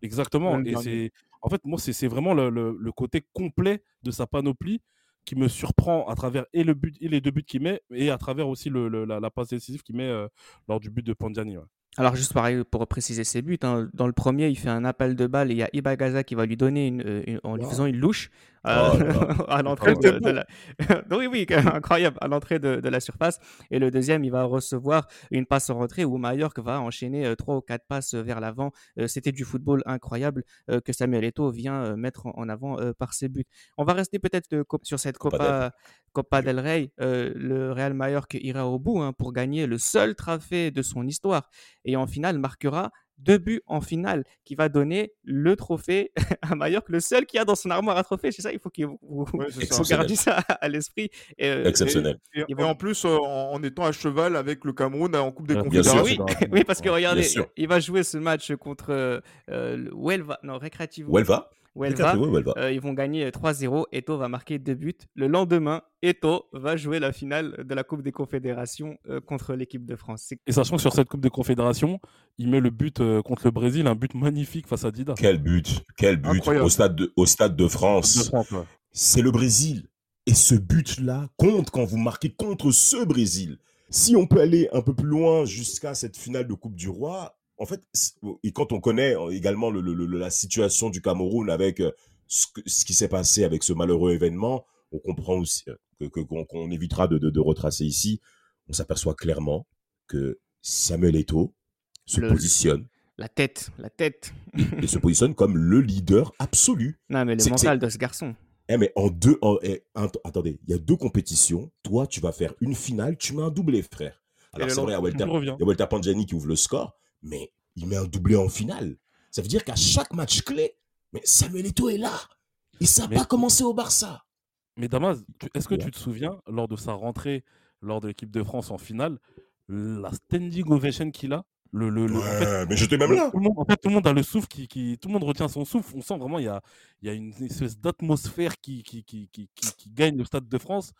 Exactement. Ouais, Et c'est, en fait, moi, c'est c'est vraiment le, le- le côté complet de sa panoplie qui me surprend à travers et le but et les deux buts qu'il met et à travers aussi le, le- la, la passe décisive qu'il met euh, lors du but de Pangiani. ouais. Alors, juste pareil pour préciser ses buts, hein, dans le premier, il fait un appel de balle et il y a Ibagaza qui va lui donner une, euh, une- en lui faisant une louche Oh à l'entrée de, la. oui, oui, incroyable, à l'entrée de, de la surface. Et le deuxième, il va recevoir une passe en retrait où Mallorca va enchaîner euh, trois ou quatre passes vers l'avant. Euh, C'était du football incroyable euh, que Samuel Eto'o vient euh, mettre en avant euh, par ses buts. On va rester peut-être euh, sur cette Copa Copa, del Rey. Euh, le Real Mallorca ira au bout hein, pour gagner le seul trophée de son histoire et en finale marquera deux buts en finale qui va donner le trophée à Mallorca, le seul qui a dans son armoire à trophée. C'est ça, il faut que vous, vous, Ouais, ça. vous gardiez ça à l'esprit. Et, euh, Exceptionnel. Et, Ils et vont- en plus, euh, en, étant à cheval avec le Cameroun en Coupe des sûr. Confédérations. oui, Confédération. oui, parce que regardez, il va jouer ce match contre euh, le Huelva, non, Recreativo Où elle va Huelva. Où elle va Euh, ils vont gagner 3-0. Eto va marquer deux buts. Le lendemain, Eto va jouer la finale de la Coupe des Confédérations euh, contre l'équipe de France. Et sachant que sur cette Coupe de Confédération, il met le but euh, contre le Brésil, un but magnifique face à Dida. Quel but Quel but Incroyable. au stade de, au stade de De France. France, ouais. C'est le Brésil. Et ce but-là compte quand vous marquez contre ce Brésil. Si on peut aller un peu plus loin jusqu'à cette finale de Coupe du Roi, en fait, et quand on connaît euh, également le- le- le- la situation du Cameroun avec euh, ce, que- ce qui s'est passé avec ce malheureux événement, on comprend aussi euh, que qu'on évitera de, de- de retracer ici. On s'aperçoit clairement que Samuel Eto'o se Le- positionne la tête, la tête. et se positionne comme le leader absolu. Non, mais le mental de ce garçon. Eh mais en deux, en- eh, attendez, il y a deux compétitions. Toi, tu vas faire une finale, tu mets un doublé, frère. Alors c'est vrai, il y a Walter, Il revient. il y a Walter Pangiani qui ouvre le score, mais il met un doublé en finale. Ça veut dire qu'à chaque match clé, mais Samuel Eto'o est là. Et ça n'a Mais- pas commencé au Barça. Mais Damas, est-ce que Ouais. tu te souviens, lors de sa rentrée, lors de l'équipe de France en finale, la standing ovation qu'il a le, le, le- en fait, mais j'étais même là. tout le monde, en fait, tout le monde a le souffle qui, qui- tout le monde retient son souffle. On sent vraiment il y a, il y a une espèce d'atmosphère qui, qui, qui, qui, qui- qui gagne le Stade de France,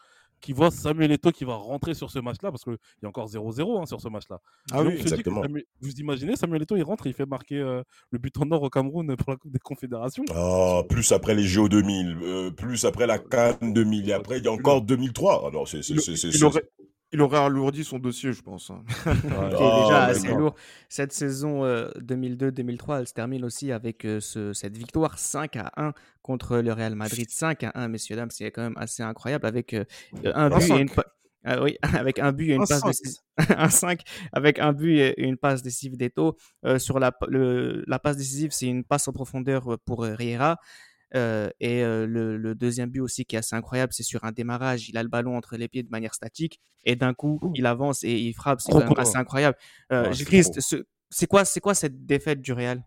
qui voit Samuel Eto'o qui va rentrer sur ce match-là parce qu'il y a encore 0-0 hein, sur ce match-là. Ah oui, exactement. Samuel- vous imaginez Samuel Eto'o il rentre il fait marquer euh, le but en or au Cameroun pour la Coupe des Confédérations. Oh, plus après les JO 2000, euh, plus après la Cannes 2000, et après il y a encore 2003. Ah non, c'est c'est- Il, aurait, alourdi son dossier, je pense. hein. qui est Ah, déjà assez d'accord. lourd. Cette saison euh, 2002-2003, elle se termine aussi avec euh, ce- cette victoire 5 à 1 contre le Real Madrid. 5 à 1, messieurs, dames, c'est quand même assez incroyable avec euh, un but et une pa- oui, avec un but et une Un passe décisive. un 5 avec un but et une passe décisive d'Eto. Euh, sur la, le- la passe décisive, c'est une passe en profondeur pour euh, Riera. Euh, et euh, le, le deuxième but aussi qui est assez incroyable, c'est sur un démarrage. Il a le ballon entre les pieds de manière statique et d'un coup, il avance et il frappe. C'est assez incroyable. Euh, Ouais, c'est ce- quoi, c'est quoi cette défaite du Real?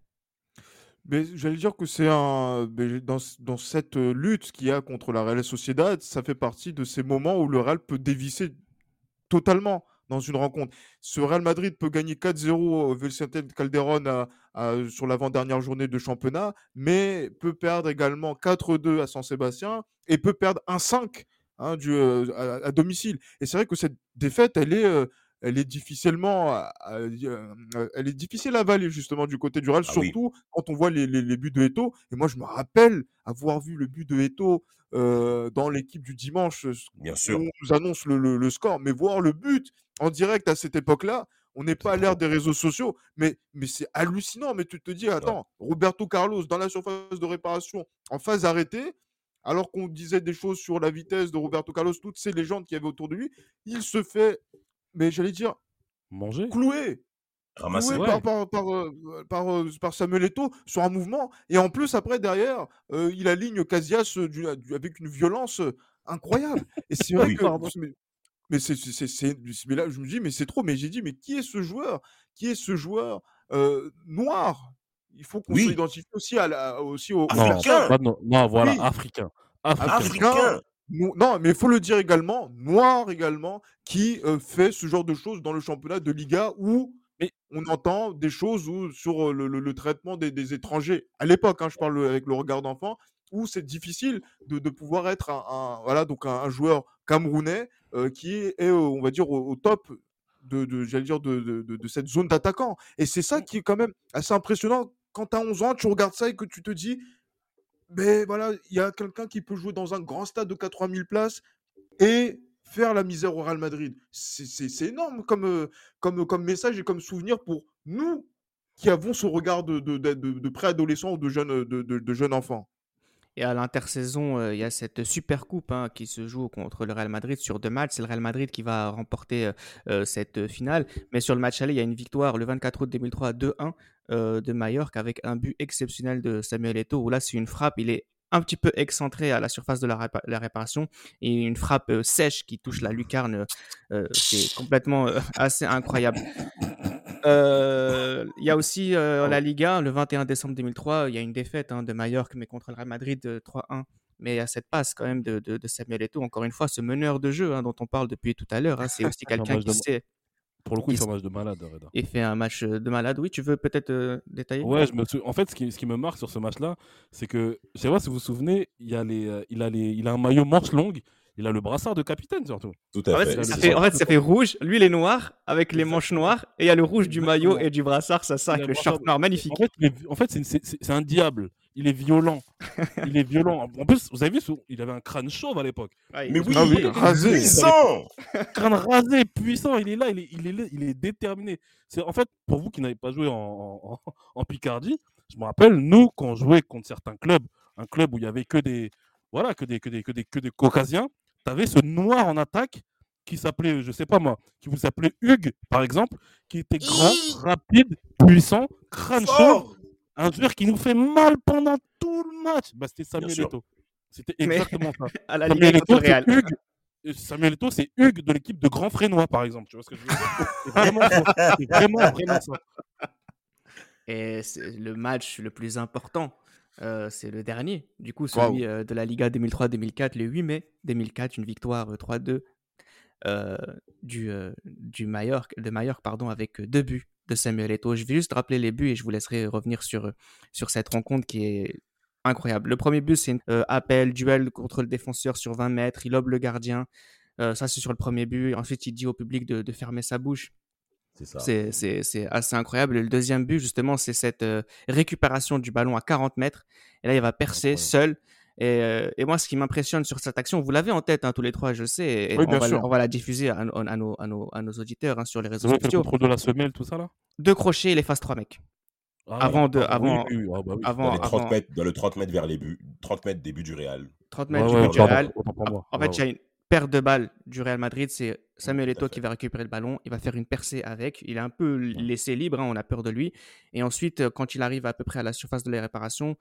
J'allais dire que c'est un mais dans, cette euh, lutte qu'il y a contre la Real Sociedad, ça fait partie de ces moments où le Real peut dévisser totalement dans une rencontre. Ce Real Madrid peut gagner 4-0 au Vicente Calderón à- à- sur l'avant-dernière journée de championnat, mais peut perdre également 4-2 à San Sébastien et peut perdre 1-5 hein, euh, à, à domicile. Et c'est vrai que cette défaite, elle est, euh, elle est difficilement, euh, elle est difficile à avaler justement du côté du Real, Ah oui. surtout quand on voit les, les- les buts de Eto. Et moi, je me rappelle avoir vu le but de Eto euh, dans l'équipe du dimanche. euh, Bien sûr. On nous annonce le, le- le score, mais voir le but en direct à cette époque-là, on n'est pas à l'ère des réseaux sociaux, mais, mais c'est hallucinant. Mais tu te dis, attends, Roberto Carlos dans la surface de réparation, en phase arrêtée, alors qu'on disait des choses sur la vitesse de Roberto Carlos, toutes ces légendes qu'il y avait autour de lui, il se fait, mais j'allais dire, Manger. clouer Ramassé. cloué Ouais. par, par, par, euh, par, euh, par Samuel Eto'o sur un mouvement. Et en plus, après, derrière, euh, il aligne Casillas du- du- avec une violence incroyable. Et c'est vrai Oui. que. Mais, c'est, là, je me dis, mais c'est trop. Mais j'ai dit, mais qui est ce joueur? Qui est ce joueur euh, noir? Il faut qu'on Oui. s'identifie aussi, à la, aussi au, Non, Africain. non, voilà, Oui. africain. Africain. Africain. Africain. No- Non, mais il faut le dire également, noir également, qui euh, fait ce genre de choses dans le championnat de Liga où Mais- on entend des choses où, sur le, le- le traitement des, des étrangers. À l'époque, hein, je parle avec le regard d'enfant, où c'est difficile de, de pouvoir être un, un- voilà, donc un, un joueur camerounais euh, qui est, euh, on va dire, au, au top de, de- j'allais dire, de, de- cette zone d'attaquant. Et c'est ça qui est quand même assez impressionnant. Quand tu as 11 ans, tu regardes ça et que tu te dis, mais voilà, il y a quelqu'un qui peut jouer dans un grand stade de 80 000 places et faire la misère au Real Madrid. C'est énorme comme, euh, comme, comme message et comme souvenir pour nous qui avons ce regard de, de, de, de- de préadolescent ou de jeune, de, de, de jeune enfant. Et à l'intersaison, euh, il y a cette super coupe hein, qui se joue contre le Real Madrid sur deux matchs. C'est le Real Madrid qui va remporter euh, euh, cette finale. Mais sur le match aller, il y a une victoire le 24 août 2003 2-1 euh, de Mallorca avec un but exceptionnel de Samuel Eto'o. Où là, c'est une frappe. Il est un petit peu excentré à la surface de la, répa- la réparation et une frappe sèche qui touche la lucarne. c'est complètement assez incroyable. Euh, Il y a aussi euh, la Liga, le 21 décembre 2003, il y a une défaite hein, de Mallorca, mais contre le Real Madrid euh, 3-1. Mais il y a cette passe quand même de, de, de Samuel Eto'o, encore une fois, ce meneur de jeu hein, dont on parle depuis tout à l'heure. hein, c'est aussi quelqu'un qui de- sait Pour le coup, il fait un match de malade, Reda. et fait un match euh, de malade. Oui, tu veux peut-être euh, détailler? Ouais, je me sou- en fait, ce qui, ce qui me marque sur ce match-là, c'est que, je sais pas si vous vous souvenez, il, y a les, euh, il, a les, il a un maillot manche longue, il a le brassard de capitaine surtout. Tout En à fait, fait. a ça fait, en fait, ça fait rouge. Lui, il est noir avec les manches noires. Et il y a le rouge du maillot et du brassard. Ça, ça, avec le short noir magnifique. En fait, en fait c'est, un diable. Il est violent. il est violent. En plus, vous avez vu, il avait un crâne chauve à l'époque. Mais est oui, oui, il est rasé. puissant. crâne rasé, puissant, il est là, il est, il est, là, il est déterminé. C'est en fait pour vous qui n'avez pas joué en, en, en- en Picardie, je me rappelle nous quand on jouait contre certains clubs, un club où il y avait que des voilà que des que des que des que des caucasiens, tu avais ce noir en attaque qui s'appelait je sais pas moi, qui vous s'appelait Hugues par exemple, qui était grand, rapide, puissant, crâne Fort. un joueur qui nous fait mal pendant tout le match. Bah, c'était Samuel. Eto'o. C'était Mais- exactement ça. à la Liga Samuel Eto'o, c'est. Hugues. Samuel Eto'o, c'est Hugues de l'équipe de Grand Frénois, par exemple. Tu vois ce que je veux dire? C'est vraiment, ça. C'est vraiment, vraiment ça. Et c'est le match le plus important, euh, c'est le dernier. Du coup, celui euh, de la Liga 2003-2004, le 8 mai 2004, une victoire euh, 3-2 euh, du, du Mallorca, de Mallorca pardon, avec deux buts de Samuel Eto'o. Je vais juste rappeler les buts et je vous laisserai revenir sur, sur cette rencontre qui est incroyable. Le premier but, c'est un appel, duel contre le défenseur sur 20 mètres. Il lobe le gardien. Ça, c'est sur le premier but. Ensuite, il dit au public de, de fermer sa bouche. C'est assez incroyable. Et le deuxième but, justement, c'est cette euh, récupération du ballon à 40 mètres. Et là, il va percer seul. Et, euh, et moi, ce qui m'impressionne sur cette action, vous l'avez en tête, hein, tous les trois, je sais. Et Oui, on, bien va, on va la diffuser à, à- à nos, à nos- à nos auditeurs hein, sur les réseaux le sociaux. contrôle de la semelle, tout ça là? Deux crochets, il efface trois mecs. Ah, Avant de- ah, oui, avant- oui, oui. Ah, bah. Avant, Dans les 30 avant mètres, dans le 30 mètres vers les buts, 30 mètres début du Real. 30 Ouais, mètres du ouais, du Real. En fait, il y a une perte de balle du Real Madrid. C'est Samuel Eto'o qui va récupérer le ballon. Il va faire une percée avec. Il est un peu laissé libre. hein, on a peur de lui. Et ensuite, euh, quand il arrive à peu près à la surface de la réparation,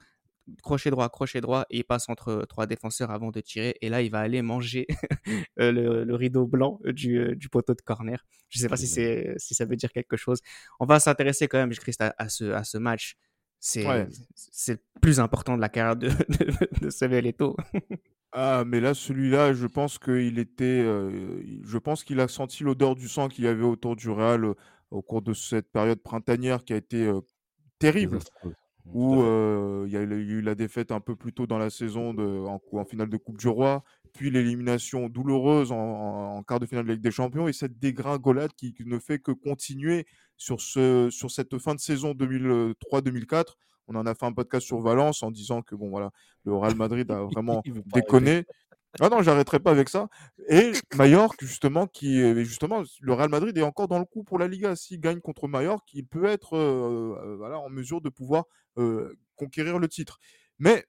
crochet droit, crochet droit, et il passe entre trois défenseurs avant de tirer. Et là, il va aller manger euh, le, le rideau blanc du, euh, du poteau de corner. Je sais pas si, c'est, si ça veut dire quelque chose. On va s'intéresser quand même, Christ, à, à ce, à ce match. C'est, Ouais. le plus important de la carrière de, de, de Samuel Eto'o. Ah, mais là, celui-là, je pense qu'il était. euh, je pense qu'il a senti l'odeur du sang qu'il y avait autour du Real euh, au cours de cette période printanière qui a été euh, terrible. Désastreuse. où euh, il y a eu la défaite un peu plus tôt dans la saison de, en, cou- en finale de Coupe du Roi, puis l'élimination douloureuse en, en- en quart de finale de Ligue des Champions, et cette dégringolade qui, qui ne fait que continuer sur, ce, sur cette fin de saison 2003-2004. On en a fait un podcast sur Valence en disant que bon voilà, le Real Madrid a vraiment déconné. Ah non, j'arrêterai pas avec ça. Et Mallorca, justement, qui est- justement, le Real Madrid est encore dans le coup pour la Liga. S'il gagne contre Mallorca, il peut être euh, euh, voilà, en mesure de pouvoir euh, conquérir le titre. Mais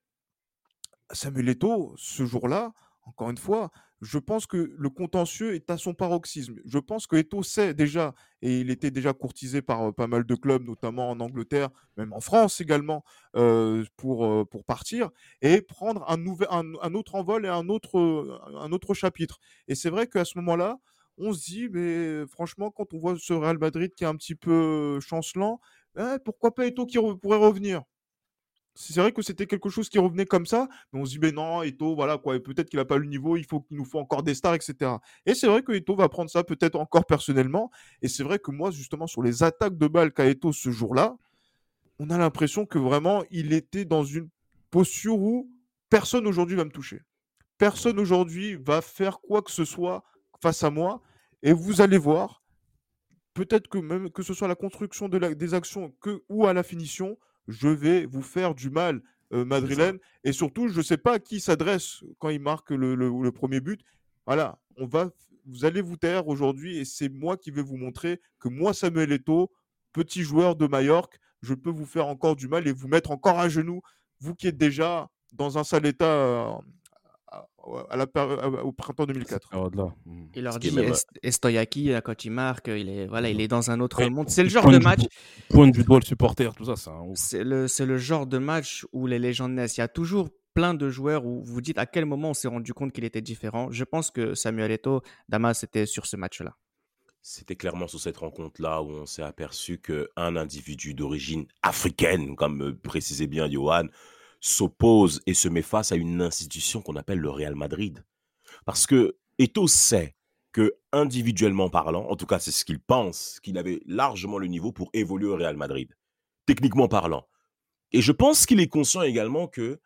Samuel Eto'o, ce jour-là, encore une fois, je pense que le contentieux est à son paroxysme. Je pense que Eto'o sait déjà, et il était déjà courtisé par euh, pas mal de clubs, notamment en Angleterre, même en France également, euh, pour, euh, pour partir et prendre un, un, un autre envol et un autre, chapitre. Et c'est vrai qu'à ce moment-là, on se dit, mais franchement, quand on voit ce Real Madrid qui est un petit peu chancelant, eh, pourquoi pas Eto'o qui pourrait revenir? C'est vrai que c'était quelque chose qui revenait comme ça, mais on se dit, mais non, Eto, voilà, quoi, peut-être qu'il n'a pas le niveau, il faut qu'il nous faut encore des stars, etc. Et c'est vrai que Eto va prendre ça peut-être encore personnellement, et c'est vrai que moi, justement, sur les attaques de balles qu'a Eto ce jour-là, on a l'impression que vraiment, il était dans une posture où personne aujourd'hui va me toucher. Personne aujourd'hui va faire quoi que ce soit face à moi, et vous allez voir, peut-être que même que ce soit la construction des actions que, ou à la finition, je vais vous faire du mal, euh, Madrilène. Et surtout, je ne sais pas à qui il s'adresse quand il marque le, le- le premier but. Voilà, on va, vous allez vous taire aujourd'hui et c'est moi qui vais vous montrer que moi, Samuel Eto'o, petit joueur de Majorque, je peux vous faire encore du mal et vous mettre encore à genoux, vous qui êtes déjà dans un sale état euh, à- la à- au printemps 2004. période-là. Mm. Il leur est dit même- Est- Estoyaki, là, quand il marque, il est, voilà, il est dans un autre Ouais, monde. C'est le genre de du match. Pointe du doigt le supporter, tout ça, c'est le, c'est le genre de match où les légendes naissent. Il y a toujours plein de joueurs où vous dites à quel moment on s'est rendu compte qu'il était différent. Je pense que Samuel Eto'o, Damas, était sur ce match-là. C'était clairement sur cette rencontre-là où on s'est aperçu qu'un individu d'origine africaine, comme euh, précisait bien Johan, s'oppose et se met face à une institution qu'on appelle le Real Madrid. Parce que Eto sait que, individuellement parlant, en tout cas c'est ce qu'il pense, qu'il avait largement le niveau pour évoluer au Real Madrid, techniquement parlant. Et je pense qu'il est conscient également que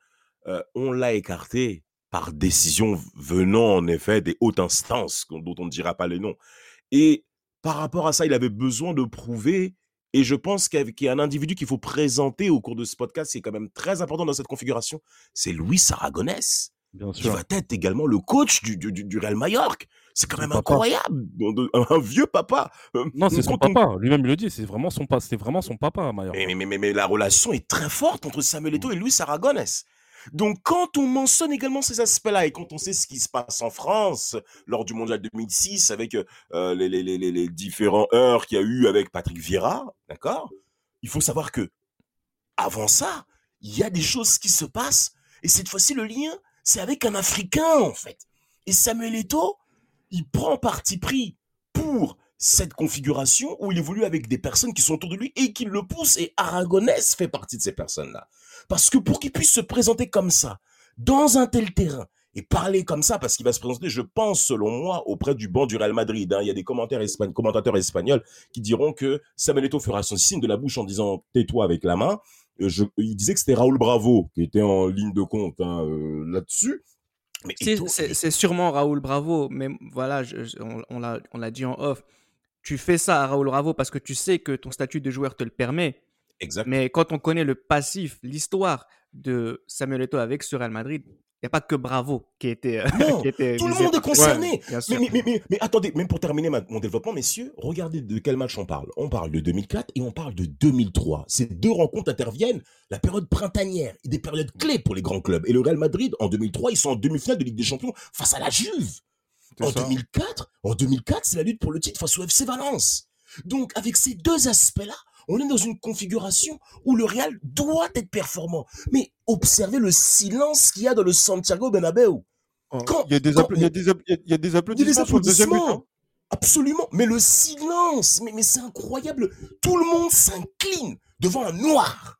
euh, on l'a écarté par décision venant en effet des hautes instances dont on ne dira pas les noms. Et par rapport à ça, il avait besoin de prouver. Et je pense qu'il y a- un individu qu'il faut présenter au cours de ce podcast, qui est quand même très important dans cette configuration. C'est Luis Aragonès, Bien qui va être également le coach du, du, du- du Real Mallorca. C'est quand même papa. incroyable. Un vieux papa. Euh, Non, c'est son on- papa. Lui-même, il le dit. C'est vraiment son papa. C'était vraiment son papa, Maillard. mais, mais, mais, mais la relation est très forte entre Samuel Eto'o et Luis Aragonès. Donc, quand on mentionne également ces aspects-là et quand on sait ce qui se passe en France lors du Mondial 2006 avec euh, les, les, différents heures qu'il y a eu avec Patrick Vieira, d'accord Il faut savoir que avant ça, il y a des choses qui se passent et cette fois-ci, le lien, c'est avec un Africain en fait. Et Samuel Eto'o, il prend parti pris pour cette configuration où il évolue avec des personnes qui sont autour de lui et qui le poussent. Et Aragonès fait partie de ces personnes-là. Parce que pour qu'il puisse se présenter comme ça, dans un tel terrain, et parler comme ça, parce qu'il va se présenter, je pense, selon moi, auprès du banc du Real Madrid. hein. Il y a des commentaires espagn- commentateurs espagnols qui diront que Samuel Eto'o fera son signe de la bouche en disant « tais-toi avec la main ». Euh, il disait que c'était Raoul Bravo qui était en ligne de compte hein, euh, là-dessus. C'est- sûrement Raoul Bravo, mais voilà, je- on l'a dit en off. Tu fais ça à Raoul Bravo parce que tu sais que ton statut de joueur te le permet. exact. Mais quand on connaît le passif, l'histoire de Samuel Eto'o avec ce Real Madrid, il n'y a pas que Bravo qui était. euh, Non, qui était tout le monde est concerné. Ouais. Mais, mais, mais, mais, mais attendez, même pour terminer ma- mon développement, messieurs, regardez de quel match on parle. On parle de 2004 et on parle de 2003. Ces deux rencontres interviennent la période printanière des périodes clés pour les grands clubs. Et le Real Madrid, en 2003, ils sont en demi-finale de Ligue des Champions face à la Juve. En ça. 2004, en 2004, c'est la lutte pour le titre face au FC Valence. Donc, avec ces deux aspects-là, On est dans une configuration où le Real doit être performant. Mais observez le silence qu'il y a dans le Santiago Bernabéu. Oh, Quand- Il y a des, quand- appla- il y a des il y a- Il y a applaudissements applaudissements. Absolument. Mais le silence, mais, mais c'est incroyable. Tout le monde s'incline devant un noir.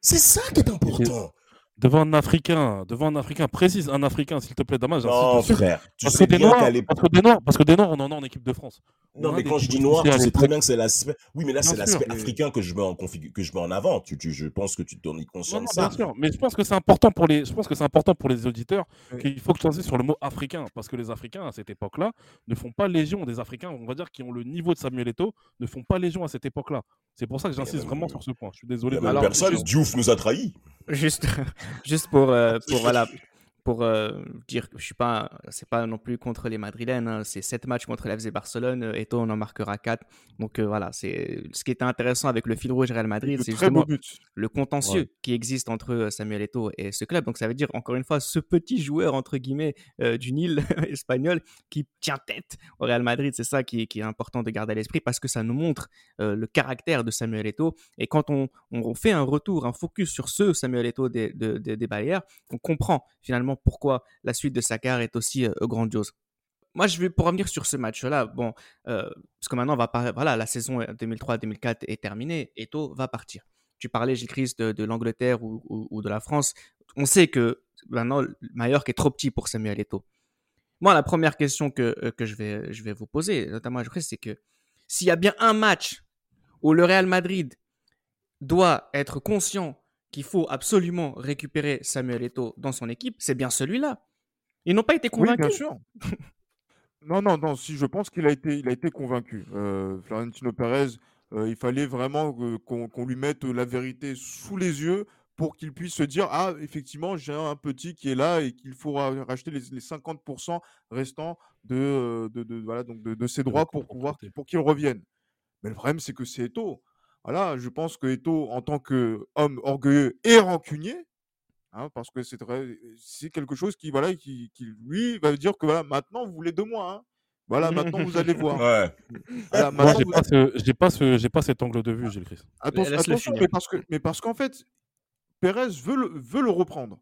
C'est ça qui est important. Devant un Africain, devant un Africain, précise un Africain, s'il te plaît, Damas. j'insiste Non, frère. Tu Parce que, sais des bien noirs, parce, que des noirs, parce que des Noirs, on en a en équipe de France. Non, mais quand je dis noir, tu sais très bien que c'est l'aspect. Oui, mais là, c'est l'aspect mais- africain que je mets en que je mets en avant. Tu, tu- je pense que tu t'en es Non, conscient non, de ça. bien sûr. Mais je pense que c'est important pour les, je pense que c'est important pour les auditeurs Oui. qu'il faut que tu insistes sur le mot africain, parce que les Africains à cette époque-là ne font pas légion. Des Africains, on va dire, qui ont le niveau de Samuel Eto'o, ne font pas légion à cette époque-là. C'est pour ça que j'insiste même- vraiment sur ce point. Je suis désolé. a de- même Alors, personne. Diouf nous a trahis. Juste, juste pour, euh, pour voilà, pour euh, dire que je suis pas, c'est pas non plus contre les Madrilènes. hein, c'est 7 matchs contre l'FC Barcelone. euh, Eto'o on en marquera 4. Donc euh, voilà, c'est ce qui était intéressant avec le fil rouge Real Madrid, c'est justement le contentieux Ouais. qui existe entre Samuel Eto'o et ce club. Donc ça veut dire encore une fois ce petit joueur entre guillemets euh, du Nil espagnol qui tient tête au Real Madrid. C'est ça qui, est- qui est important de garder à l'esprit parce que ça nous montre euh, le caractère de Samuel Eto'o. Et quand on, on fait un retour, un focus sur ce Samuel Eto'o des, de- de- des Baléares, on comprend finalement pourquoi la suite de sa carrière est aussi grandiose. Moi, je vais pour revenir sur ce match-là. Bon, parce que maintenant, on va pas, voilà, la saison 2003-2004 est terminée. Eto'o va partir tu parlais, Gilles Christ, de, l'Angleterre ou, de la France. On sait que maintenant, Mallorca est trop petit pour Samuel Eto'o. Moi, la première question que, que je, vais, je vais vous poser, notamment à Gilles c'est que s'il y a bien un match où le Real Madrid doit être conscient qu'il faut absolument récupérer Samuel Eto'o dans son équipe, c'est bien celui-là. Ils n'ont pas été Oui, bien convaincus. sûr. non, non, non. Si je pense qu'il a été, il a été convaincu. Euh, Florentino Pérez, euh, il fallait vraiment qu'on qu'on lui mette la vérité sous les yeux pour qu'il puisse se dire ah effectivement j'ai un petit qui est là et qu'il faut ra- racheter les, les 50% restants de, euh, de, de- voilà donc de, de ses droits pour pouvoir pour qu'il revienne. Mais le problème c'est que c'est Eto. Voilà, je pense que Eto en tant qu'homme orgueilleux et rancunier, hein, parce que c'est quelque chose qui voilà qui, qui, lui va dire que voilà maintenant vous voulez de moi. hein. Voilà maintenant vous allez voir. Ouais. Voilà, Moi, maintenant, j'ai vous- pas, ce, j'ai pas, ce, j'ai pas cet angle de vue, Gilles Christ. Attention, attention, mais parce que, mais parce qu'en fait, Pérez veut le, veut le reprendre.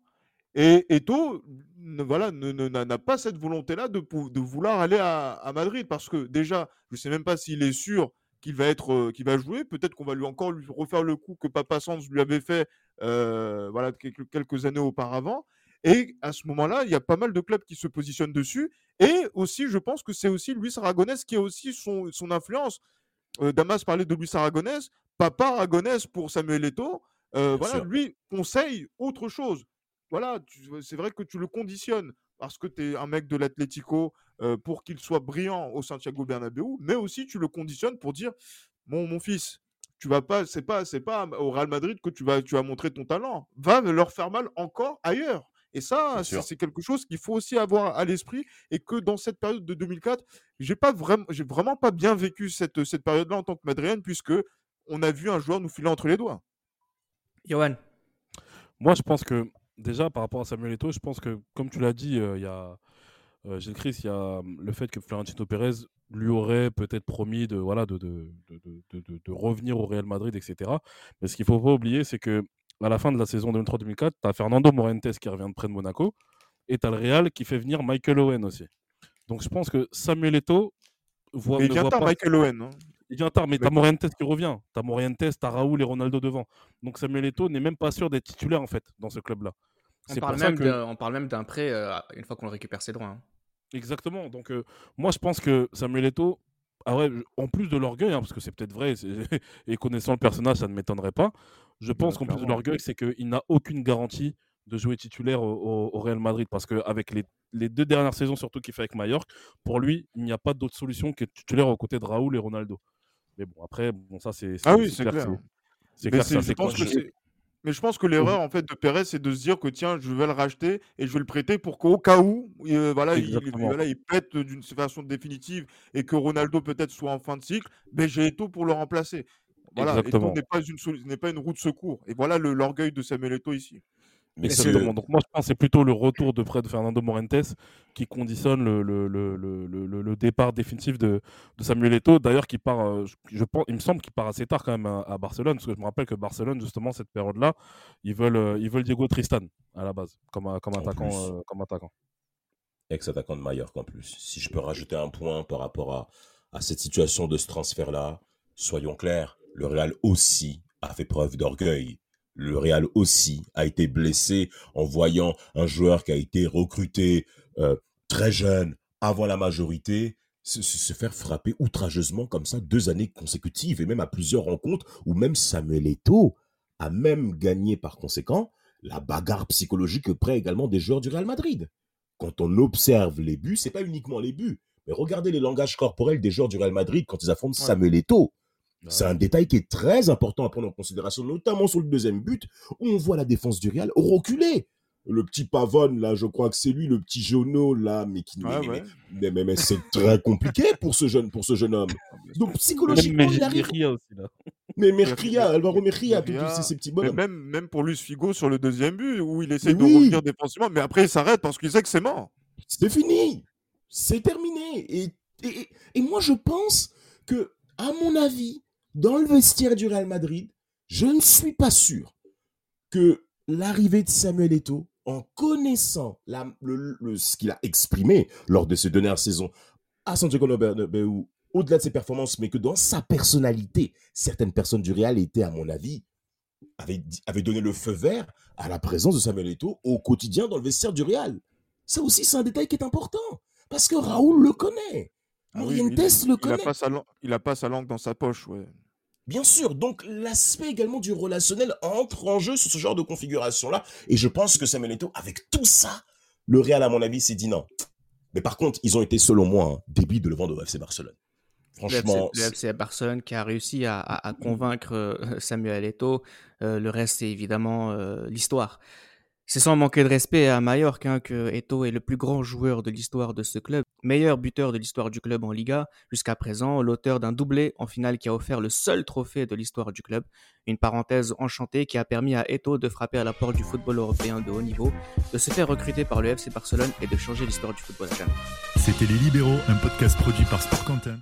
Et Eto, ne, voilà, ne- ne- n'a pas cette volonté-là de, de vouloir aller à, à Madrid parce que déjà, je sais même pas s'il est sûr qu'il va être, qu'il va jouer. Peut-être qu'on va lui encore lui refaire le coup que Papa Sanz lui avait fait, euh, voilà, quelques, quelques années auparavant. Et à ce moment-là, il y a pas mal de clubs qui se positionnent dessus. Et aussi, je pense que c'est aussi Luis Aragonès qui a aussi son, son influence. Euh, Damas parlait de Luis Aragonès. Papa Aragonès pour Samuel Eto'o, euh, voilà, sûr. lui conseille autre chose. Voilà, c'est vrai que tu le conditionnes parce que tu es un mec de l'Atlético euh, pour qu'il soit brillant au Santiago Bernabéu, mais aussi tu le conditionnes pour dire mon, mon fils, tu vas pas, c'est pas, c'est pas au Real Madrid que tu vas, tu vas montrer ton talent. Va leur faire mal encore ailleurs. Et ça, c'est quelque chose qu'il faut aussi avoir à l'esprit et que dans cette période de 2004, j'ai pas vraiment, j'ai vraiment pas bien vécu cette, cette période-là en tant que Madrienne puisque on a vu un joueur nous filer entre les doigts. Johan, Moi, je pense que, déjà, par rapport à Samuel Eto'o, je pense que, comme tu l'as dit, euh, il y a, euh, Gilles il y a hum, le fait que Florentino Pérez lui aurait peut-être promis de, voilà, de, revenir au Real Madrid, etc. Mais ce qu'il ne faut pas oublier, c'est que à la fin de la saison 2003-2004, tu as Fernando Morientes qui revient de près de Monaco et tu as le Real qui fait venir Michael Owen aussi. Donc, je pense que Samuel Eto'o voit, Mais il vient tard, pas Michael Owen. hein. il vient tard, mais Mais- t'as Morientes qui revient. T'as Morientes, t'as Raoul et Ronaldo devant. Donc Samuel Eto'o n'est même pas sûr d'être titulaire en fait dans ce club-là. On parle, même que d'un- on parle même d'un prêt euh, une fois qu'on récupère ses droits. hein. exactement. Donc euh, moi je pense que Samuel Eto'o, ah ouais, en plus de l'orgueil, hein, parce que c'est peut-être vrai, et connaissant le personnage, ça ne m'étonnerait pas. Je pense qu'en plus de l'orgueil, c'est qu'il n'a aucune garantie de jouer titulaire au, au- au Real Madrid parce qu'avec les, les deux dernières saisons surtout qu'il fait avec Mallorca, pour lui, il n'y a pas d'autre solution que titulaire aux côtés de Raoul et Ronaldo. Mais bon, après, bon, ça c'est. Ah oui, c'est clair. c'est- clair, je pense que Mais je pense que l'erreur en fait de Pérez, c'est de se dire que tiens, je vais le racheter et je vais le prêter pour qu'au cas où, euh, voilà, il, Exactement. voilà, il pète d'une façon définitive et que Ronaldo peut-être soit en fin de cycle, ben j'ai Eto'o pour le remplacer. Voilà, Exactement. n'est pas une n'est pas une roue de secours. Et voilà l'orgueil de Samuel Eto'o ici. Mais Exactement. Donc moi je pense que c'est plutôt le retour de Fred Fernando Morentes qui conditionne le, le, le, le, départ définitif de, de Samuel Eto'o. D'ailleurs, qui part, euh, je, je il me semble qu'il part assez tard quand même à, à Barcelone, parce que je me rappelle que Barcelone justement cette période-là, ils veulent, euh, ils veulent Diego Tristan à la base comme, a- comme attaquant, euh, comme attaquant. ex-attaquant de Mallorca en plus. Si je peux rajouter un point par rapport à, à cette situation de ce transfert-là, soyons clairs, le Real aussi a fait preuve d'orgueil. Le Real aussi a été blessé en voyant un joueur qui a été recruté euh, très jeune, avant la majorité, se, faire frapper outrageusement comme ça deux années consécutives et même à plusieurs rencontres où même Samuel Eto'o a même gagné par conséquent la bagarre psychologique auprès également des joueurs du Real Madrid quand on observe les buts, c'est pas uniquement les buts, mais regardez les langages corporels des joueurs du Real Madrid quand ils affrontent Ouais. Samuel Eto'o. C'est un détail qui est très important à prendre en considération, notamment sur le deuxième but, où on voit la défense du Real reculer. Le petit Pavone, là, je crois que c'est lui, le petit Jono, là, mais qui Ouais, mais- ouais. mais, mais- mais c'est très compliqué pour ce jeune, pour ce jeune homme. Donc Même psychologiquement, il arrive. Aussi là. Mais Mercria, Alvaro Mercria, tous ces, ces petits Mais bonhommes. même, même pour Luis Figo sur le deuxième but, où il essaye Mais de oui. revenir défensivement, mais après il s'arrête parce qu'il sait que c'est mort. C'est fini. C'est terminé. Et, et- et moi, je pense que, à mon avis, dans le vestiaire du Real Madrid, je ne suis pas sûr que l'arrivée de Samuel Eto'o, en connaissant la- le- le- ce qu'il a exprimé lors de ses dernières saisons à Santiago Bernabéu, au-delà de ses performances, mais que dans sa personnalité, certaines personnes du Real étaient, à mon avis, avaient, donné le feu vert à la présence de Samuel Eto'o au quotidien dans le vestiaire du Real. Ça aussi, c'est un détail qui est important. Parce que Raoul le connaît. Ah oui, il, le il a connaît. pas sa il a pas sa langue dans sa poche, ouais. Bien sûr. Donc, l'aspect également du relationnel entre en jeu sur ce genre de configuration-là. Et je pense que Samuel Eto'o, avec tout ça, le Real, à mon avis, s'est dit non. Mais par contre, ils ont été, selon moi, hein, débile de le vendre au FC Barcelone. Franchement, le FC Barcelone qui a réussi à, à- à convaincre euh, Samuel Eto'o. Euh, le reste, c'est évidemment euh, l'histoire. C'est sans manquer de respect à Mallorca hein, que Eto'o est le plus grand joueur de l'histoire de ce club, meilleur buteur de l'histoire du club en Liga jusqu'à présent, l'auteur d'un doublé en finale qui a offert le seul trophée de l'histoire du club. Une parenthèse enchantée qui a permis à Eto'o de frapper à la porte du football européen de haut niveau, de se faire recruter par le FC Barcelone et de changer l'histoire du football à. C'était Les Libéraux, un podcast produit par Sport Content.